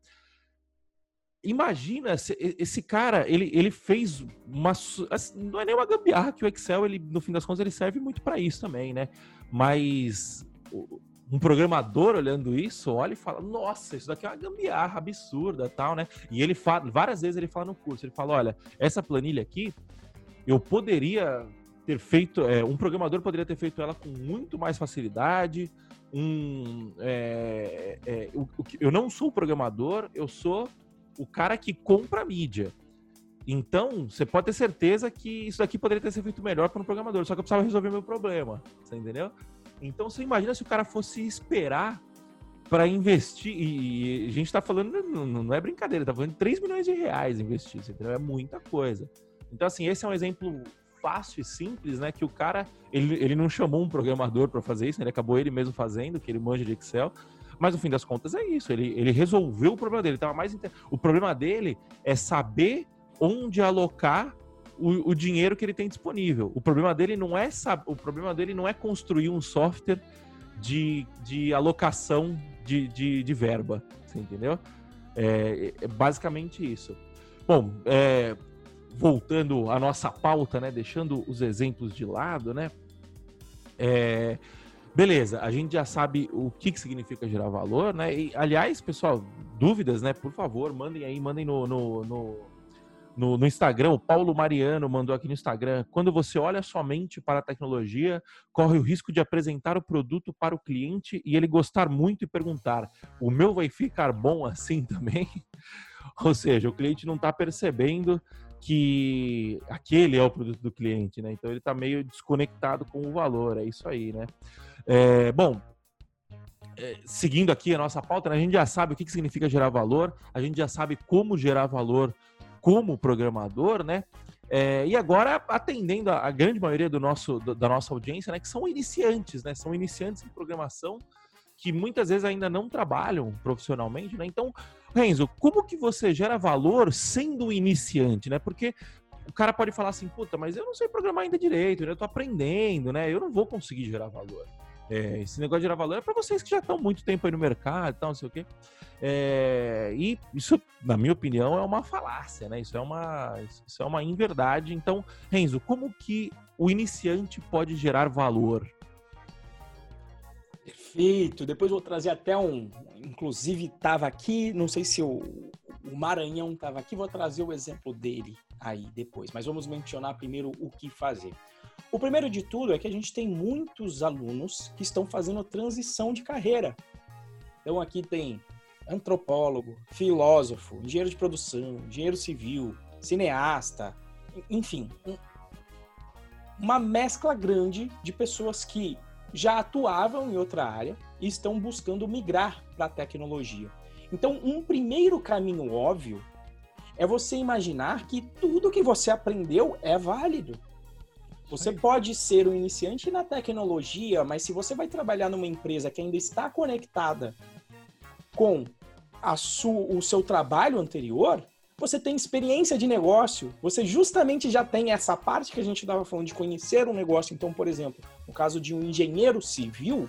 Imagina, esse cara, ele, ele fez uma. Assim, não é nem uma gambiarra que o Excel, ele, no fim das contas, ele serve muito para isso também, né? Mas um programador olhando isso, olha e fala: Nossa, isso daqui é uma gambiarra absurda, tal, né? E ele fala, várias vezes ele fala no curso: ele fala, olha, essa planilha aqui, eu poderia ter feito, é, um programador poderia ter feito ela com muito mais facilidade. Um, é, é, eu, eu não sou programador, eu sou o cara que compra a mídia. Então, você pode ter certeza que isso daqui poderia ter sido feito melhor para um programador, só que eu precisava resolver meu problema, você entendeu? Então você imagina se o cara fosse esperar para investir, e a gente está falando, não, é brincadeira, tá falando de 3 milhões de reais investir, entendeu? É muita coisa. Então, assim, esse é um exemplo fácil e simples, né? Que o cara, ele, ele não chamou um programador para fazer isso, né? ele acabou ele mesmo fazendo, que ele manja de Excel. Mas no fim das contas é isso. Ele, ele resolveu o problema dele. Ele tava mais inter... O problema dele é saber onde alocar o, o, dinheiro que ele tem disponível. O problema dele não é o problema dele não é construir um software de, de alocação de, de, de verba, você entendeu? É, é basicamente isso. Bom, é, voltando à nossa pauta, né, deixando os exemplos de lado, né? É, beleza, a gente já sabe o que, que significa gerar valor, né? E, aliás, pessoal, dúvidas, né? Por favor, mandem aí, mandem no, no, no no, no, Instagram, o Paulo Mariano mandou aqui no Instagram. Quando você olha somente para a tecnologia, corre o risco de apresentar o produto para o cliente e ele gostar muito e perguntar: o meu vai ficar bom assim <laughs> também? Ou seja, o cliente não está percebendo que aquele é o produto do cliente, né? Então ele está meio desconectado com o valor, é isso aí, né? É, bom, é, seguindo aqui a nossa pauta, né, a gente já sabe o que, que significa gerar valor, a gente já sabe como gerar valor como programador, né? É, e agora atendendo a, a, grande maioria do nosso, do, da nossa audiência, né? Que são iniciantes, né? São iniciantes em programação que muitas vezes ainda não trabalham profissionalmente, né? Então, Renzo, como que você gera valor sendo iniciante, né? Porque o cara pode falar assim, puta, mas eu não sei programar ainda direito, né? eu tô aprendendo, né? Eu não vou conseguir gerar valor. É, esse negócio de gerar valor é para vocês que já estão muito tempo aí no mercado e tal, não sei o quê. É, e isso, na minha opinião, é uma falácia, né? Isso é uma, isso é uma inverdade. Então, Renzo, como que o iniciante pode gerar valor? Perfeito. Depois vou trazer até um. Inclusive, estava aqui, não sei se o, o Maranhão estava aqui, vou trazer o exemplo dele aí depois. Mas vamos mencionar primeiro o que fazer. O primeiro de tudo é que a gente tem muitos alunos que estão fazendo transição de carreira. Então aqui tem antropólogo, filósofo, engenheiro de produção, engenheiro civil, cineasta, enfim, um, uma mescla grande de pessoas que já atuavam em outra área e estão buscando migrar para a tecnologia. Então, um primeiro caminho óbvio é você imaginar que tudo que você aprendeu é válido. Você pode ser um iniciante na tecnologia, mas se você vai trabalhar numa empresa que ainda está conectada com a sua, o seu trabalho anterior, você tem experiência de negócio, você justamente já tem essa parte que a gente estava falando de conhecer um negócio. Então, por exemplo, no caso de um engenheiro civil,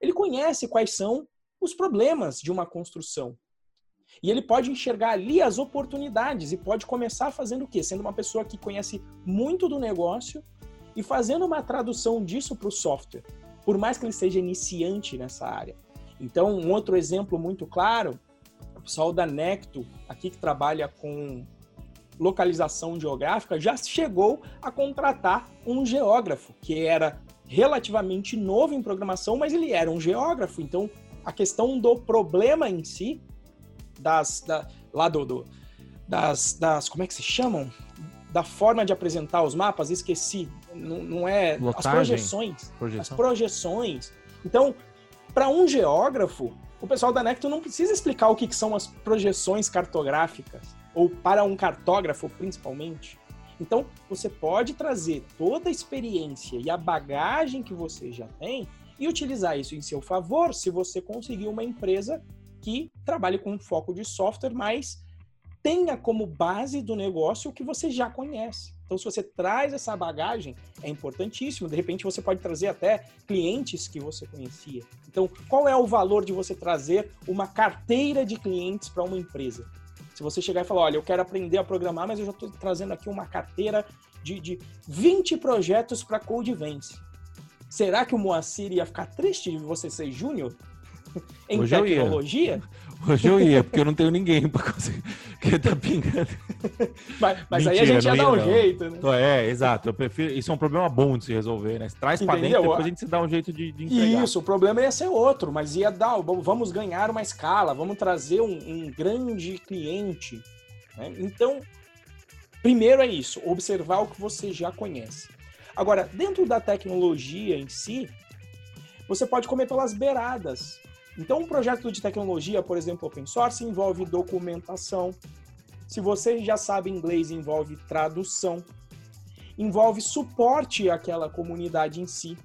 ele conhece quais são os problemas de uma construção. E ele pode enxergar ali as oportunidades e pode começar fazendo o quê? Sendo uma pessoa que conhece muito do negócio e fazendo uma tradução disso para o software, por mais que ele seja iniciante nessa área. Então, um outro exemplo muito claro, o pessoal da Necto, aqui que trabalha com localização geográfica, já chegou a contratar um geógrafo, que era relativamente novo em programação, mas ele era um geógrafo. Então, a questão do problema em si, das, da, lá do, do das, das, como é que se chamam? Da forma de apresentar os mapas, esqueci. Não, não é Lotagem, as projeções. projeção. As projeções. Então, para um geógrafo, o pessoal da Necto não precisa explicar o que, que são as projeções cartográficas, ou para um cartógrafo principalmente. Então, você pode trazer toda a experiência e a bagagem que você já tem e utilizar isso em seu favor se você conseguir uma empresa que trabalhe com foco de software, mas tenha como base do negócio o que você já conhece. Então, se você traz essa bagagem, é importantíssimo. De repente, você pode trazer até clientes que você conhecia. Então, qual é o valor de você trazer uma carteira de clientes para uma empresa? Se você chegar e falar, olha, eu quero aprender a programar, mas eu já estou trazendo aqui uma carteira de, de 20 projetos para Codevence. Será que o Moacir ia ficar triste de você ser júnior? em Hoje eu ia. tecnologia? Hoje eu ia, porque eu não tenho ninguém para conseguir. <laughs> Porque tá pingando. Mas, mas aí a Mentira, gente ia não dar um ia, não. jeito, né? É, exato. Eu prefiro. Isso é um problema bom de se resolver, né? Traz pra Entendeu? dentro, depois a gente se dá um jeito de, de entregar. Isso, o problema ia ser outro, mas ia dar, vamos ganhar uma escala, vamos trazer um, um grande cliente. né? Então, primeiro é isso, observar o que você já conhece. Agora, dentro da tecnologia em si, você pode comer pelas beiradas. Então, um projeto de tecnologia, por exemplo, open source, envolve documentação. Se você já sabe inglês, envolve tradução. Envolve suporte àquela comunidade em si.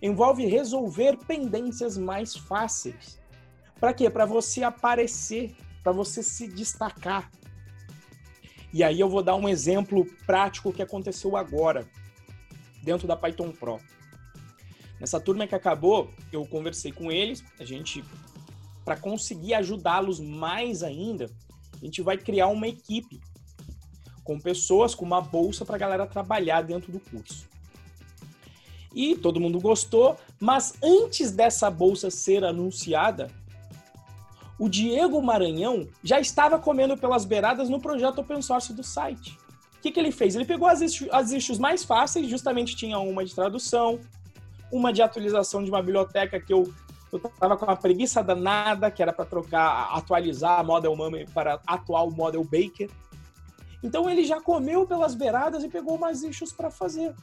Envolve resolver pendências mais fáceis. Para quê? Para você aparecer, para você se destacar. E aí eu vou dar um exemplo prático que aconteceu agora, dentro da Python Pro. Nessa turma que acabou, eu conversei com eles, a gente, para conseguir ajudá-los mais ainda, a gente vai criar uma equipe com pessoas com uma bolsa para a galera trabalhar dentro do curso. E todo mundo gostou, mas antes dessa bolsa ser anunciada, o Diego Maranhão já estava comendo pelas beiradas no projeto open source do site. O que, que ele fez? Ele pegou as, as issues mais fáceis, justamente tinha uma de tradução, uma de atualização de uma biblioteca que eu eu tava com uma preguiça danada, que era para trocar, atualizar a Model Mummy para atual Model Baker. Então ele já comeu pelas beiradas e pegou mais issues para fazer.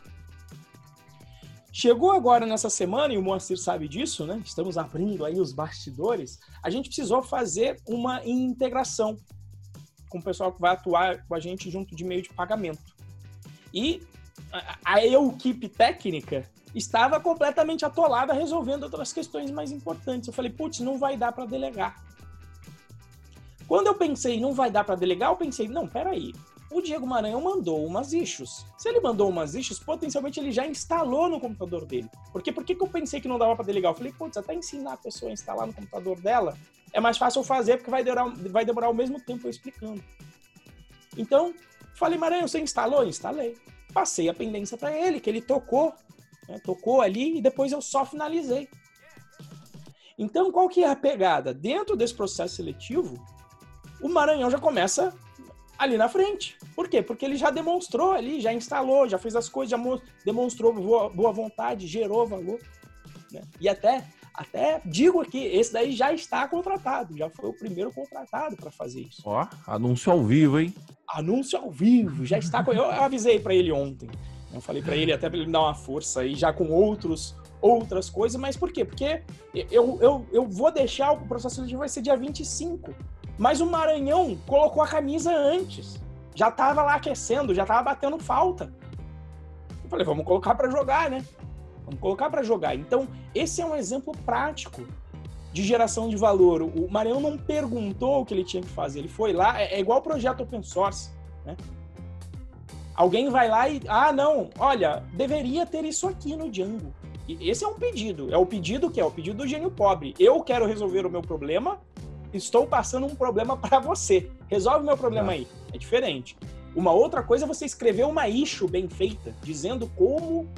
Chegou agora nessa semana, e o Moacir sabe disso, né? Estamos abrindo aí os bastidores. A gente precisou fazer uma integração com o pessoal que vai atuar com a gente junto de meio de pagamento. E a, equipe técnica estava completamente atolada resolvendo outras questões mais importantes. Eu falei, putz, não vai dar para delegar. Quando eu pensei, não vai dar para delegar, eu pensei, não, peraí. O Diego Maranhão mandou umas issues. Se ele mandou umas issues, potencialmente ele já instalou no computador dele. Porque por que, eu pensei que não dava para delegar? Eu falei, putz, até ensinar a pessoa a instalar no computador dela é mais fácil fazer, porque vai demorar, vai demorar o mesmo tempo eu explicando. Então, falei, Maranhão, você instalou? Instalei. Passei a pendência para ele, que ele tocou né? Tocou ali e depois eu só finalizei. Então, qual que é a pegada? Dentro desse processo seletivo, o Maranhão já começa ali na frente. Por quê? Porque ele já demonstrou ali, já instalou, já fez as coisas, já demonstrou boa, boa vontade, gerou valor. Né? E até, até digo aqui, esse daí já está contratado, já foi o primeiro contratado para fazer isso. Ó, anúncio ao vivo, hein? Anúncio ao vivo, já está. Eu, eu avisei para ele ontem. Eu falei para ele até para ele me dar uma força aí, já com outros outras coisas, mas por quê? Porque eu, eu, eu vou deixar o processo seletivo vai ser dia 25, mas o Maranhão colocou a camisa antes. Já tava lá aquecendo, já tava batendo falta. Eu falei, vamos colocar para jogar, né? Vamos colocar para jogar. Então, esse é um exemplo prático de geração de valor. O Marião não perguntou o que ele tinha que fazer, ele foi lá, é, é igual projeto open source, né? Alguém vai lá e, ah, não, olha, deveria ter isso aqui no Django. E esse é um pedido. É o pedido que é o pedido do gênio pobre. Eu quero resolver o meu problema, estou passando um problema <laughs> para você. Resolve o meu problema aí. É diferente. Uma outra coisa é você escrever uma issue bem feita, dizendo como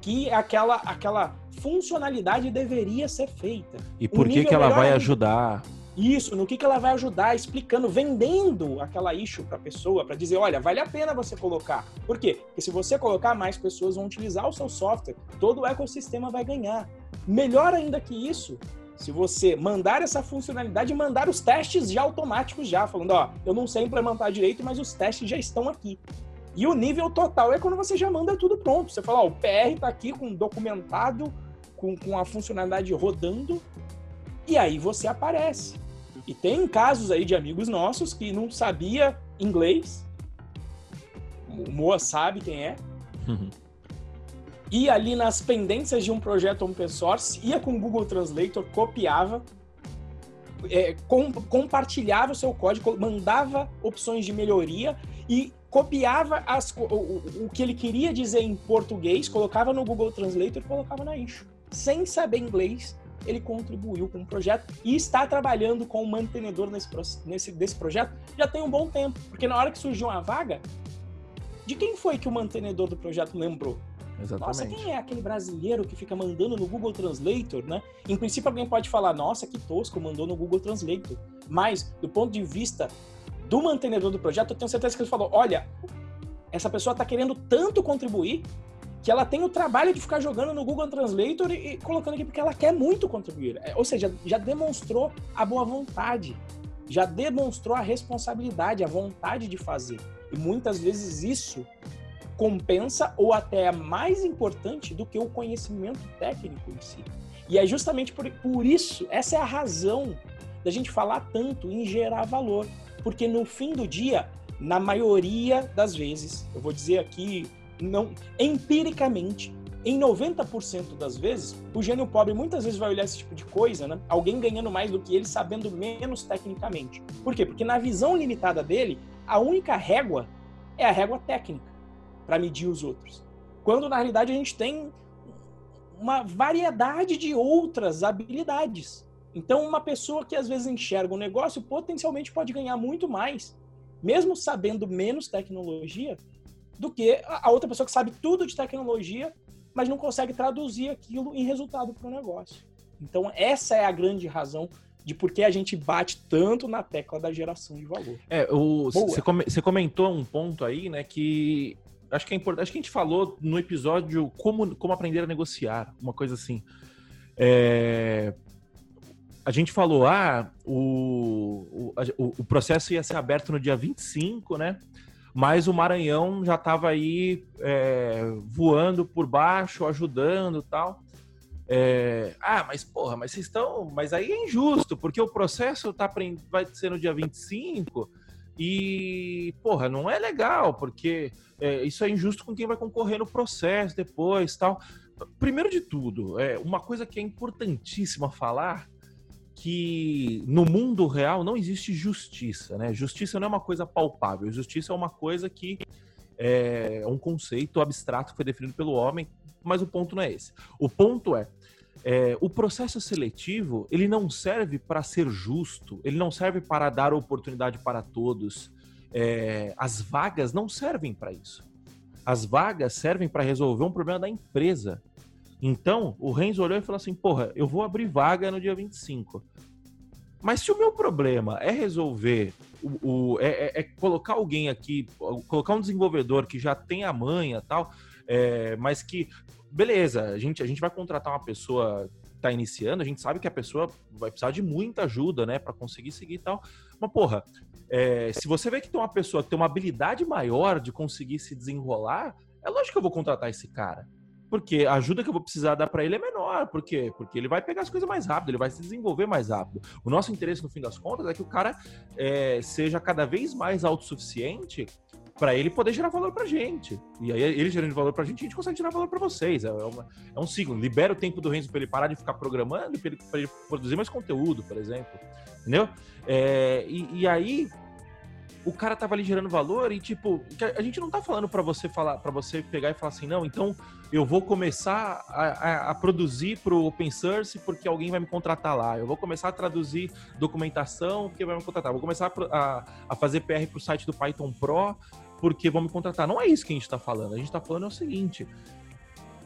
que aquela aquela funcionalidade deveria ser feita. E por que, que ela vai ajudar? Isso, no que, que ela vai ajudar, explicando, vendendo aquela issue para a pessoa, para dizer, olha, vale a pena você colocar. Por quê? Porque se você colocar, mais pessoas vão utilizar o seu software, todo o ecossistema vai ganhar. Melhor ainda que isso, se você mandar essa funcionalidade mandar os testes já automáticos já, falando, ó, eu não sei implementar direito, mas os testes já estão aqui. E o nível total é quando você já manda tudo pronto. Você fala, ó, o PR está aqui com documentado, com, com a funcionalidade rodando, e aí você aparece. E tem casos aí de amigos nossos que não sabia inglês. O Moa sabe quem é. Uhum. Ia ali nas pendências de um projeto open source, ia com o Google Translator, copiava, é, com, compartilhava o seu código, mandava opções de melhoria e copiava as, o, o, que ele queria dizer em português, colocava no Google Translator e colocava na issue. Sem saber inglês, ele contribuiu com o projeto e está trabalhando com o mantenedor nesse, nesse, desse projeto já tem um bom tempo. Porque na hora que surgiu uma vaga, de quem foi que o mantenedor do projeto lembrou? Exatamente. Nossa, quem é aquele brasileiro que fica mandando no Google Translator, né? Em princípio, alguém pode falar, nossa, que tosco, mandou no Google Translator. Mas, do ponto de vista do mantenedor do projeto, eu tenho certeza que ele falou, olha, essa pessoa está querendo tanto contribuir que ela tem o trabalho de ficar jogando no Google Translator e, e colocando aqui porque ela quer muito contribuir. É, ou seja, já demonstrou a boa vontade, já demonstrou a responsabilidade, a vontade de fazer. E muitas vezes isso compensa ou até é mais importante do que o conhecimento técnico em si. E é justamente por, por isso, essa é a razão da gente falar tanto em gerar valor. Porque no fim do dia, na maioria das vezes, eu vou dizer aqui não empiricamente, em 90% das vezes, o gênio pobre muitas vezes vai olhar esse tipo de coisa, né? Alguém ganhando mais do que ele, sabendo menos tecnicamente. Por quê? Porque na visão limitada dele, a única régua é a régua técnica para medir os outros. Quando na realidade a gente tem uma variedade de outras habilidades. Então, uma pessoa que às vezes enxerga um negócio potencialmente pode ganhar muito mais, mesmo sabendo menos tecnologia, do que a outra pessoa que sabe tudo de tecnologia, mas não consegue traduzir aquilo em resultado para o negócio. Então, essa é a grande razão de por que a gente bate tanto na tecla da geração de valor. É, você comentou um ponto aí, né, que acho que é importante. Acho que a gente falou no episódio como, como aprender a negociar, uma coisa assim. É, a gente falou, ah, o, o, o processo ia ser aberto no dia 25, né? mas o Maranhão já estava aí é, voando por baixo, ajudando tal. É, ah, mas porra, mas vocês estão. Mas aí é injusto, porque o processo tá, vai ser no dia 25 e, porra, não é legal, porque é, isso é injusto com quem vai concorrer no processo depois tal. Primeiro de tudo, é uma coisa que é importantíssima falar que no mundo real não existe justiça, né? Justiça não é uma coisa palpável, justiça é uma coisa que é um conceito abstrato que foi definido pelo homem, mas o ponto não é esse. O ponto é, é o processo seletivo ele não serve para ser justo, ele não serve para dar oportunidade para todos. É, as vagas não servem para isso. As vagas servem para resolver um problema da empresa. Então, o Renzo olhou e falou assim: porra, eu vou abrir vaga no dia 25. Mas se o meu problema é resolver, o, o é, é, é, colocar alguém aqui, colocar um desenvolvedor que já tem a manha tal, é, mas que, beleza, a gente, a gente vai contratar uma pessoa que tá iniciando, a gente sabe que a pessoa vai precisar de muita ajuda, né, para conseguir seguir e tal. Mas, porra, é, se você vê que tem uma pessoa que tem uma habilidade maior de conseguir se desenrolar, é lógico que eu vou contratar esse cara. Porque a ajuda que eu vou precisar dar para ele é menor. Por quê? Porque ele vai pegar as coisas mais rápido, ele vai se desenvolver mais rápido. O nosso interesse, no fim das contas, é que o cara é, seja cada vez mais autossuficiente para ele poder gerar valor para gente. E aí, ele gerando valor para a gente, a gente consegue gerar valor para vocês. É, uma, é, um ciclo. Libera o tempo do Renzo para ele parar de ficar programando, para ele, ele, produzir mais conteúdo, por exemplo. Entendeu? É, e, e aí, o cara tava ali gerando valor e tipo, a gente não tá falando para você falar, para você pegar e falar assim, não, então eu vou começar a, a, a, produzir pro open source porque alguém vai me contratar lá. Eu vou começar a traduzir documentação porque vai me contratar. vou começar a, a fazer PR pro site do Python Pro porque vão me contratar. Não é isso que a gente está falando. A gente está falando é o seguinte: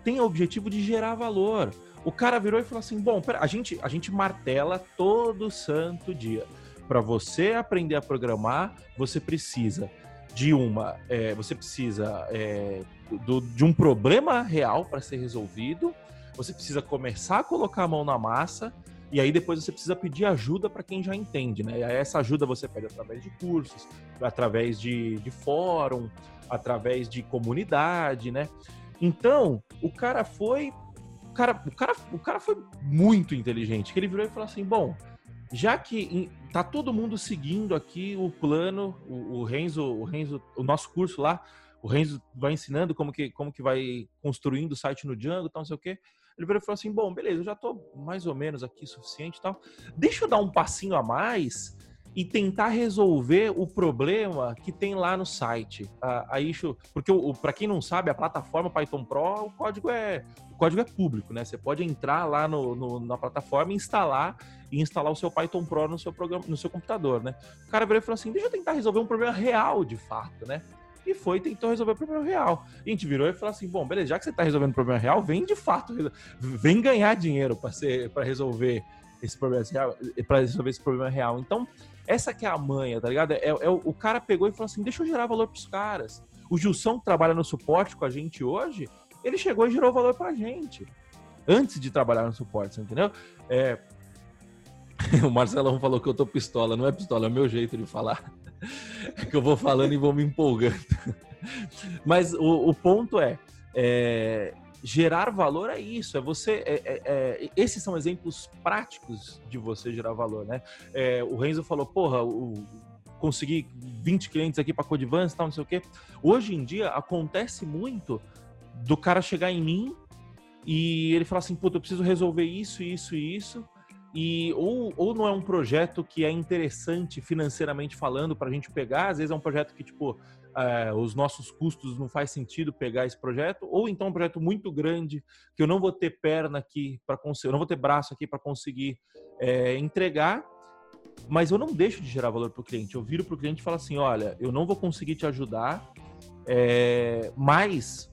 tem o objetivo de gerar valor. O cara virou e falou assim: bom, pera, a gente, a gente martela todo santo dia para você aprender a programar, você precisa de uma, é, você precisa é, do, de um problema real para ser resolvido. Você precisa começar a colocar a mão na massa e aí depois você precisa pedir ajuda para quem já entende, né? E essa ajuda você pede através de cursos, através de, de fórum, através de comunidade, né? Então, o cara foi. O cara, o cara, o cara foi muito inteligente, que ele virou e falou assim: bom, já que tá todo mundo seguindo aqui o plano, o, o Renzo, o Renzo, o nosso curso lá, o Renzo vai ensinando como que, como que vai construindo o site no Django, tal, não sei o quê. Ele virou e falou assim: bom, beleza, eu já tô mais ou menos aqui suficiente e tal. Deixa eu dar um passinho a mais e tentar resolver o problema que tem lá no site. A, a issue, porque para quem não sabe, a plataforma Python Pro, o código é o código é público, né? Você pode entrar lá no, no, na plataforma e instalar e instalar o seu Python Pro no seu programa, no seu computador, né? O cara veio e falou assim: deixa eu tentar resolver um problema real de fato, né? E foi e tentou resolver o problema real. E a gente virou e falou assim: bom, beleza, já que você está resolvendo o problema real, vem de fato, vem ganhar dinheiro para resolver esse problema real, para resolver esse problema real. Então, essa que é a manha, tá ligado? É, é, o cara pegou e falou assim: deixa eu gerar valor pros caras. O Gilson, que trabalha no suporte com a gente hoje, ele chegou e gerou valor pra gente. Antes de trabalhar no suporte, você entendeu? É... <laughs> o Marcelão falou que eu tô pistola. Não é pistola, é o meu jeito de falar. É que eu vou falando e vou me empolgando. Mas o, o ponto é, é, gerar valor é isso, é você. É, é, é, esses são exemplos práticos de você gerar valor, né? É, o Renzo falou, porra, o, consegui 20 clientes aqui para Codivance, tal, não sei o quê. Hoje em dia acontece muito do cara chegar em mim e ele falar assim, puta, eu preciso resolver isso, isso e isso. E ou, ou não é um projeto que é interessante financeiramente falando para a gente pegar, às vezes é um projeto que, tipo, é, os nossos custos não faz sentido pegar esse projeto, ou então um projeto muito grande que eu não vou ter perna aqui para conseguir, eu não vou ter braço aqui para conseguir é, entregar, mas eu não deixo de gerar valor para o cliente. Eu viro para o cliente e falo assim: olha, eu não vou conseguir te ajudar, é, mas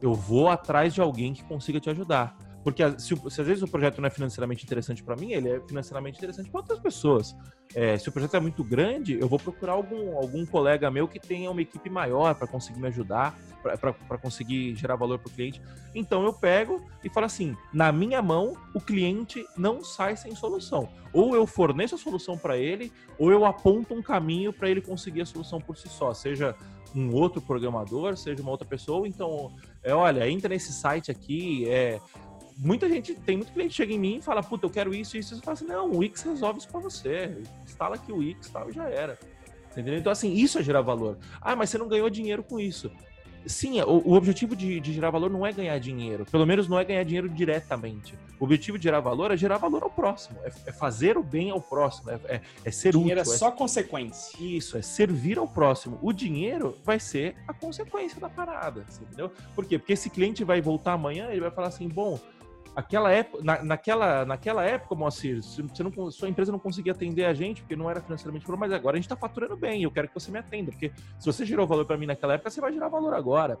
eu vou atrás de alguém que consiga te ajudar. Porque se, se, às vezes o projeto não é financeiramente interessante para mim, ele é financeiramente interessante para outras pessoas. É, se o projeto é muito grande, eu vou procurar algum, algum colega meu que tenha uma equipe maior para conseguir me ajudar, para conseguir gerar valor para o cliente. Então eu pego e falo assim: na minha mão, o cliente não sai sem solução. Ou eu forneço a solução para ele, ou eu aponto um caminho para ele conseguir a solução por si só, seja um outro programador, seja uma outra pessoa. Então, é, olha, entra nesse site aqui, é, muita gente, tem muito cliente que chega em mim e fala, puta, eu quero isso, isso, isso. Eu falo assim, não, o Wix resolve isso pra você. Instala aqui o Wix e tal, e já era. Entendeu? Então, assim, isso é gerar valor. Ah, mas você não ganhou dinheiro com isso. Sim, o, o objetivo de, de, gerar valor não é ganhar dinheiro. Pelo menos não é ganhar dinheiro diretamente. O objetivo de gerar valor é gerar valor ao próximo. É, é fazer o bem ao próximo. É, é, é ser dinheiro útil. é só é, consequência. Isso, é servir ao próximo. O dinheiro vai ser a consequência da parada. Entendeu? Por quê? Porque esse cliente vai voltar amanhã ele vai falar assim: bom, aquela época, na, naquela, naquela época, Moacir, você não, sua empresa não conseguia atender a gente porque não era financeiramente bom, mas agora a gente está faturando bem. Eu quero que você me atenda, porque se você gerou valor para mim naquela época, você vai gerar valor agora.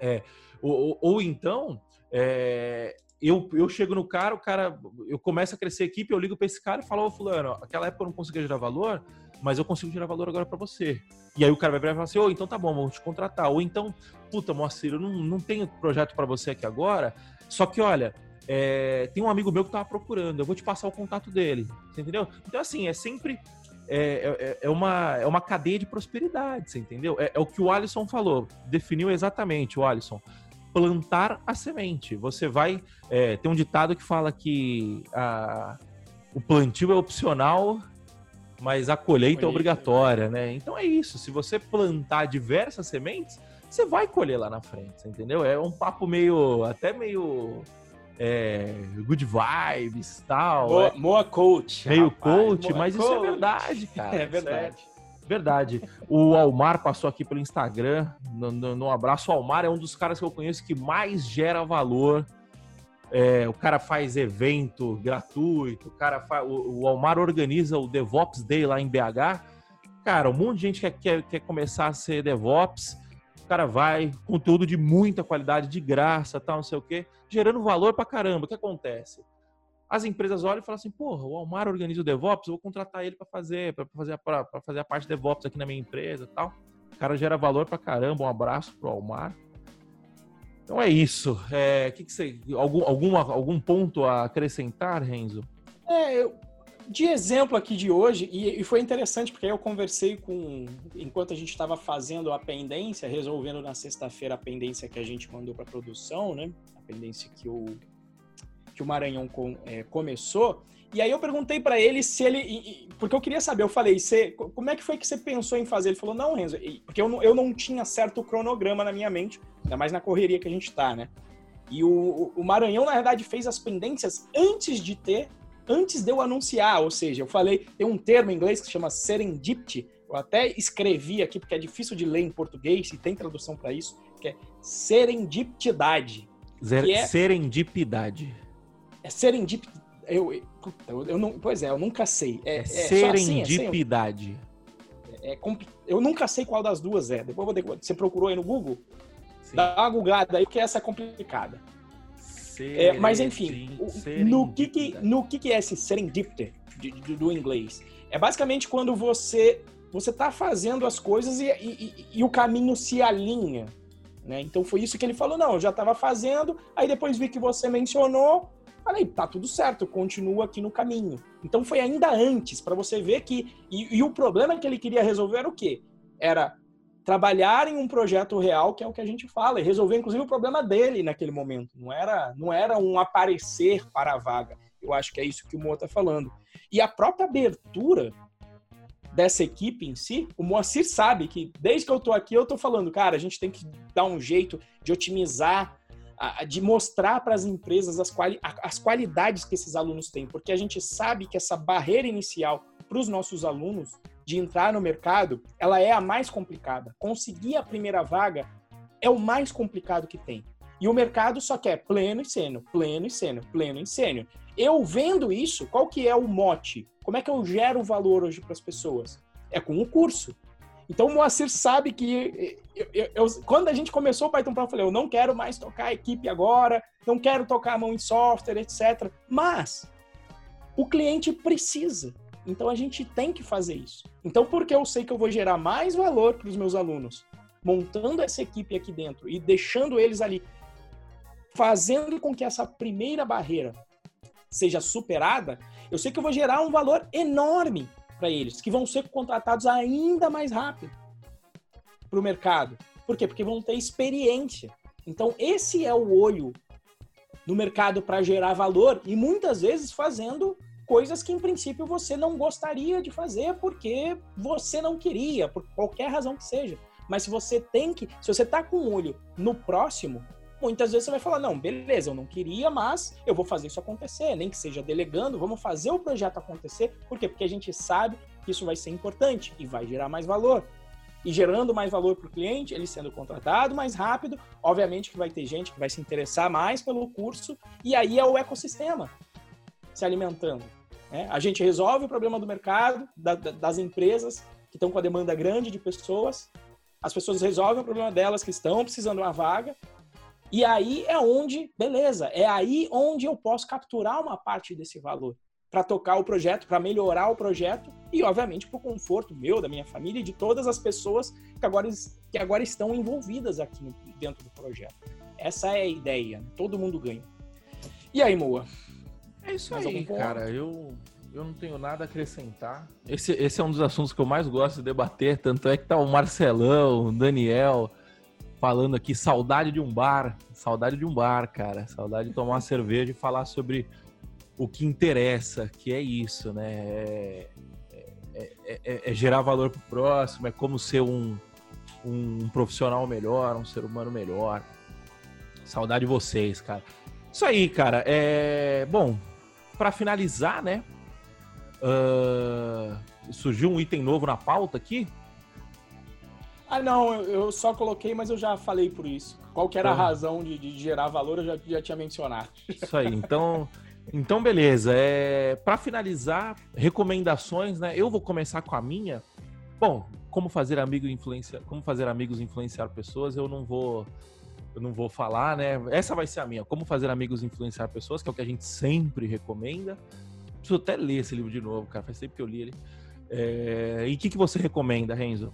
É, ou, ou, então, é, eu, eu chego no cara, o cara, eu começo a crescer a equipe, eu ligo para esse cara e falo, ô fulano, aquela época eu não conseguia gerar valor, mas eu consigo gerar valor agora para você. E aí o cara vai virar e falar assim, ô, então tá bom, vamos te contratar. Ou então, puta, Moacir, eu não, não tenho projeto para você aqui agora, só que, olha, é, tem um amigo meu que tava procurando, eu vou te passar o contato dele, você entendeu? Então, assim, é sempre é, é, é, uma, é uma cadeia de prosperidade, você entendeu? É, é, o que o Alisson falou, definiu exatamente o Alisson. Plantar a semente. Você vai. É, tem um ditado que fala que a, o plantio é opcional, mas a colheita é obrigatória, né? Então é isso. Se você plantar diversas sementes, você vai colher lá na frente, entendeu? É um papo meio, até meio é, good vibes tal. Moa, é, moa coach. Meio rapaz, coach, mas coach. isso é verdade, <laughs> cara. É verdade. Verdade. O Almar passou aqui pelo Instagram. No, no, no, abraço, o Almar é um dos caras que eu conheço que mais gera valor. É, o cara faz evento gratuito, o cara faz, o, o Almar organiza o DevOps Day lá em BH. Cara, um monte de gente quer, quer, quer começar a ser DevOps. O cara vai, conteúdo de muita qualidade, de graça, tal, não sei o quê, gerando valor pra caramba. O que acontece? as empresas olham e falam assim, porra, o Almar organiza o DevOps, vou contratar ele para fazer, para fazer, pra, fazer a parte DevOps aqui na minha empresa tal. O cara gera valor para caramba, um abraço pro Almar. Então é isso. É, que que você, algum, alguma, algum ponto a acrescentar, Renzo? É, eu, de exemplo aqui de hoje, e, e, foi interessante porque eu conversei com, enquanto a gente estava fazendo a pendência, resolvendo na sexta-feira a pendência que a gente mandou para produção, né? A pendência que o que o Maranhão com, é, começou. E aí eu perguntei para ele se ele. Porque eu queria saber, eu falei, você, como é que foi que você pensou em fazer? Ele falou, não, Renzo, porque eu não, eu não tinha certo cronograma na minha mente, ainda mais na correria que a gente tá, né? E o, o Maranhão, na verdade, fez as pendências antes de ter, antes de eu anunciar. Ou seja, eu falei, tem um termo em inglês que se chama serendipity. Eu até escrevi aqui, porque é difícil de ler em português, e tem tradução para isso, que é serendipidade. Zer é... Serendipidade é serendip... Eu, eu, eu, não, pois é, eu nunca sei. É, é, é serendipidade. Assim, é, é, eu nunca sei qual das duas é. Depois vou, você procurou aí no Google? Sim. Dá uma googada aí, porque essa é complicada. É, mas enfim, no que, que, no que, que é esse serendipity do, do inglês? É basicamente quando você você está fazendo as coisas e, e, e, o caminho se alinha. Né? Então foi isso que ele falou. Não, eu já estava fazendo, aí depois vi que você mencionou, Falei, tá tudo certo, continua aqui no caminho. Então foi ainda antes, para você ver que. E, e, o problema que ele queria resolver era o quê? Era trabalhar em um projeto real, que é o que a gente fala, e resolver, inclusive, o problema dele naquele momento. Não era, não era um aparecer para a vaga. Eu acho que é isso que o Moa está falando. E a própria abertura dessa equipe em si, o Moacir sabe que desde que eu tô aqui, eu tô falando, cara, a gente tem que dar um jeito de otimizar de mostrar para as empresas as, quali as qualidades que esses alunos têm, porque a gente sabe que essa barreira inicial para os nossos alunos de entrar no mercado, ela é a mais complicada. Conseguir a primeira vaga é o mais complicado que tem. E o mercado só quer pleno e sênior, pleno e sênior, pleno e sênior. Eu vendo isso, qual que é o mote? Como é que eu gero valor hoje para as pessoas? É com o curso. Então o Moacir sabe que eu, eu, eu, quando a gente começou o Python Pro, eu falei, eu não quero mais tocar a equipe agora, não quero tocar a mão em software, etc. Mas o cliente precisa. Então a gente tem que fazer isso. Então, porque eu sei que eu vou gerar mais valor para os meus alunos, montando essa equipe aqui dentro e deixando eles ali, fazendo com que essa primeira barreira seja superada, eu sei que eu vou gerar um valor enorme para eles, que vão ser contratados ainda mais rápido para o mercado. Por quê? Porque vão ter experiência. Então, esse é o olho no mercado para gerar valor e muitas vezes fazendo coisas que em princípio você não gostaria de fazer porque você não queria, por qualquer razão que seja. Mas se você tem que, se você tá com o olho no próximo, muitas vezes você vai falar: não, beleza, eu não queria, mas eu vou fazer isso acontecer, nem que seja delegando, vamos fazer o projeto acontecer. Por quê? Porque a gente sabe que isso vai ser importante e vai gerar mais valor. E gerando mais valor para o cliente, ele sendo contratado mais rápido, obviamente que vai ter gente que vai se interessar mais pelo curso, e aí é o ecossistema se alimentando. Né? A gente resolve o problema do mercado, da, das empresas que estão com a demanda grande de pessoas, as pessoas resolvem o problema delas que estão precisando de uma vaga, e aí é onde, beleza, é aí onde eu posso capturar uma parte desse valor para tocar o projeto, para melhorar o projeto e, obviamente, para o conforto meu, da minha família e de todas as pessoas que agora, que agora estão envolvidas aqui dentro do projeto. Essa é a ideia, todo mundo ganha. E aí, Moa? É isso Mais aí, cara. Eu, eu não tenho nada a acrescentar. Esse, esse é um dos assuntos que eu mais gosto de debater, tanto é que tá o Marcelão, o Daniel, falando aqui, saudade de um bar. Saudade de um bar, cara. Saudade de tomar uma cerveja e falar sobre o que interessa, que é isso, né? É, é, é, é, é gerar valor para o próximo, é como ser um, um profissional melhor, um ser humano melhor. Saudade de vocês, cara. Isso aí, cara. É... Bom, para finalizar, né? Uh... Surgiu um item novo na pauta aqui. Ah, não, eu só coloquei, mas eu já falei por isso. Qual que era a razão de, de gerar valor, eu já, já tinha mencionado. Isso aí, então. Então, beleza. É, para finalizar, recomendações, né? Eu vou começar com a minha. Bom, como fazer amigo influenciar, como fazer amigos influenciar pessoas, eu não vou eu não vou falar, né? Essa vai ser a minha. Como fazer amigos influenciar pessoas, que é o que a gente sempre recomenda. Preciso até ler esse livro de novo, cara. Faz tempo que eu li ele. É... E o que, que você recomenda, Renzo?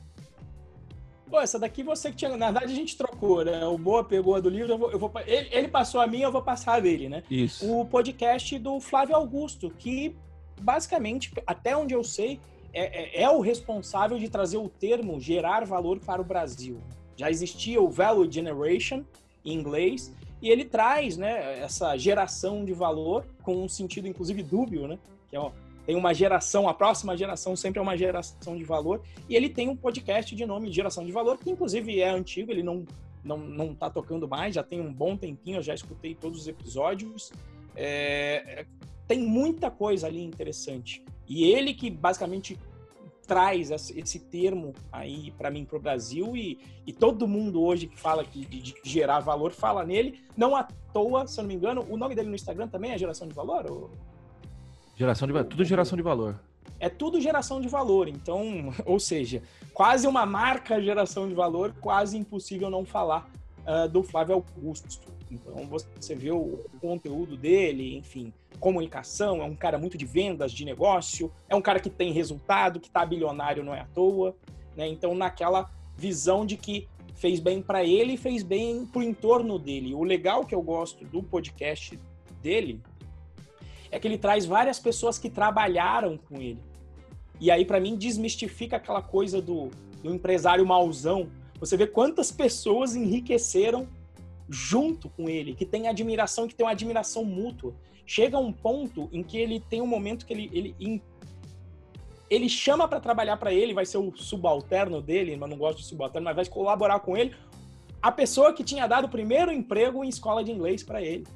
Pô, essa daqui você que tinha. Na verdade, a gente trocou, né? O Boa pegou a do livro, eu vou, eu vou ele, ele, passou a minha, eu vou passar a dele, né? Isso. O podcast do Flávio Augusto, que basicamente, até onde eu sei, é, é, é o responsável de trazer o termo gerar valor para o Brasil. Já existia o Value Generation em inglês, e ele traz né, essa geração de valor com um sentido, inclusive, dúbio, né? Que é tem uma geração, a próxima geração sempre é uma geração de valor, e ele tem um podcast de nome Geração de Valor, que inclusive é antigo, ele não, não, não tá tocando mais, já tem um bom tempinho, eu já escutei todos os episódios. É, tem muita coisa ali interessante. E ele que basicamente traz esse termo aí para mim para o Brasil e, e, todo mundo hoje que fala que, de, de, gerar valor fala nele. Não à toa, se eu não me engano, o nome dele no Instagram também é Geração de Valor? Ou... Geração de tudo geração de valor. É tudo geração de valor, então, <laughs> ou seja, quase uma marca geração de valor, quase impossível não falar uh, do Flávio Augusto. Então você vê o conteúdo dele, enfim, comunicação, é um cara muito de vendas, de negócio, é um cara que tem resultado, que tá bilionário não é à toa, né? Então naquela visão de que fez bem para ele e fez bem pro entorno dele. O legal que eu gosto do podcast dele é que ele traz várias pessoas que trabalharam com ele. E aí, para mim, desmistifica aquela coisa do, do empresário mauzão. Você vê quantas pessoas enriqueceram junto com ele, que tem admiração, que tem uma admiração mútua. Chega um ponto em que ele tem um momento que ele, ele, ele chama para trabalhar para ele, vai ser o subalterno dele, mas não gosto de subalterno, mas vai colaborar com ele, a pessoa que tinha dado o primeiro emprego em escola de inglês para ele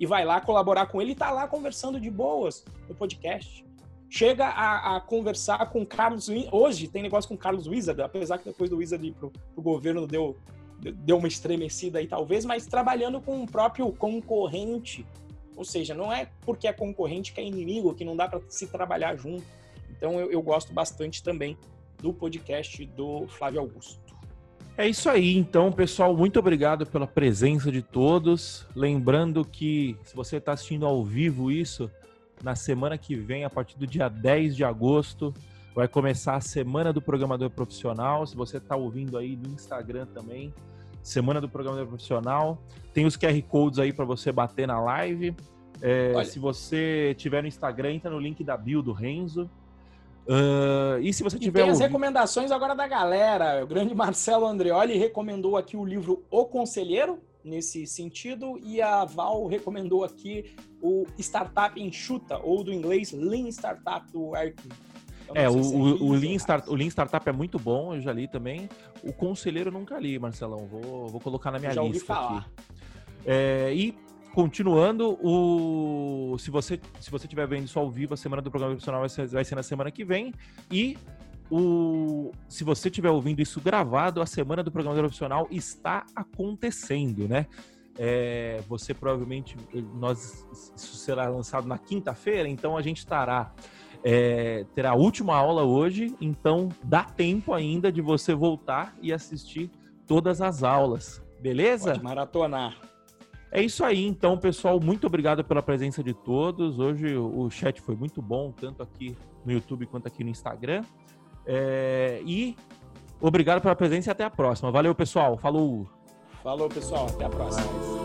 e vai lá colaborar com ele e tá lá conversando de boas no podcast. Chega a, a conversar com Carlos hoje tem negócio com Carlos Wizard, apesar que depois do Wizard ir pro, pro governo deu deu uma estremecida aí talvez, mas trabalhando com o próprio concorrente. Ou seja, não é porque é concorrente que é inimigo, que não dá para se trabalhar junto. Então eu, eu gosto bastante também do podcast do Flávio Augusto. É isso aí, então, pessoal. Muito obrigado pela presença de todos. Lembrando que, se você está assistindo ao vivo isso, na semana que vem, a partir do dia 10 de agosto, vai começar a Semana do Programador Profissional. Se você está ouvindo aí no Instagram também, Semana do Programador Profissional. Tem os QR Codes aí para você bater na live. É, se você tiver no Instagram, entra no link da bio do Renzo. Uh, e se você tiver. E tem as recomendações agora da galera. O grande <laughs> Marcelo Andreoli recomendou aqui o livro O Conselheiro, nesse sentido, e a Val recomendou aqui o Startup Enxuta, ou do inglês Lean Startup do Arkin. É, o, o, o, Lean Start, o Lean Startup é muito bom, eu já li também. O Conselheiro eu nunca li, Marcelão. Vou, vou colocar na minha já lista aqui. É, e continuando, o se você se você estiver vendo isso ao vivo, a semana do programa profissional vai ser, vai ser na semana que vem e o se você estiver ouvindo isso gravado, a semana do programa profissional está acontecendo, né? É, você provavelmente nós isso será lançado na quinta-feira, então a gente estará é, terá a última aula hoje, então dá tempo ainda de você voltar e assistir todas as aulas, beleza? Pode maratonar. É isso aí, então, pessoal. Muito obrigado pela presença de todos. Hoje o chat foi muito bom, tanto aqui no YouTube quanto aqui no Instagram. É... E obrigado pela presença e até a próxima. Valeu, pessoal. Falou. Falou, pessoal. Até a próxima.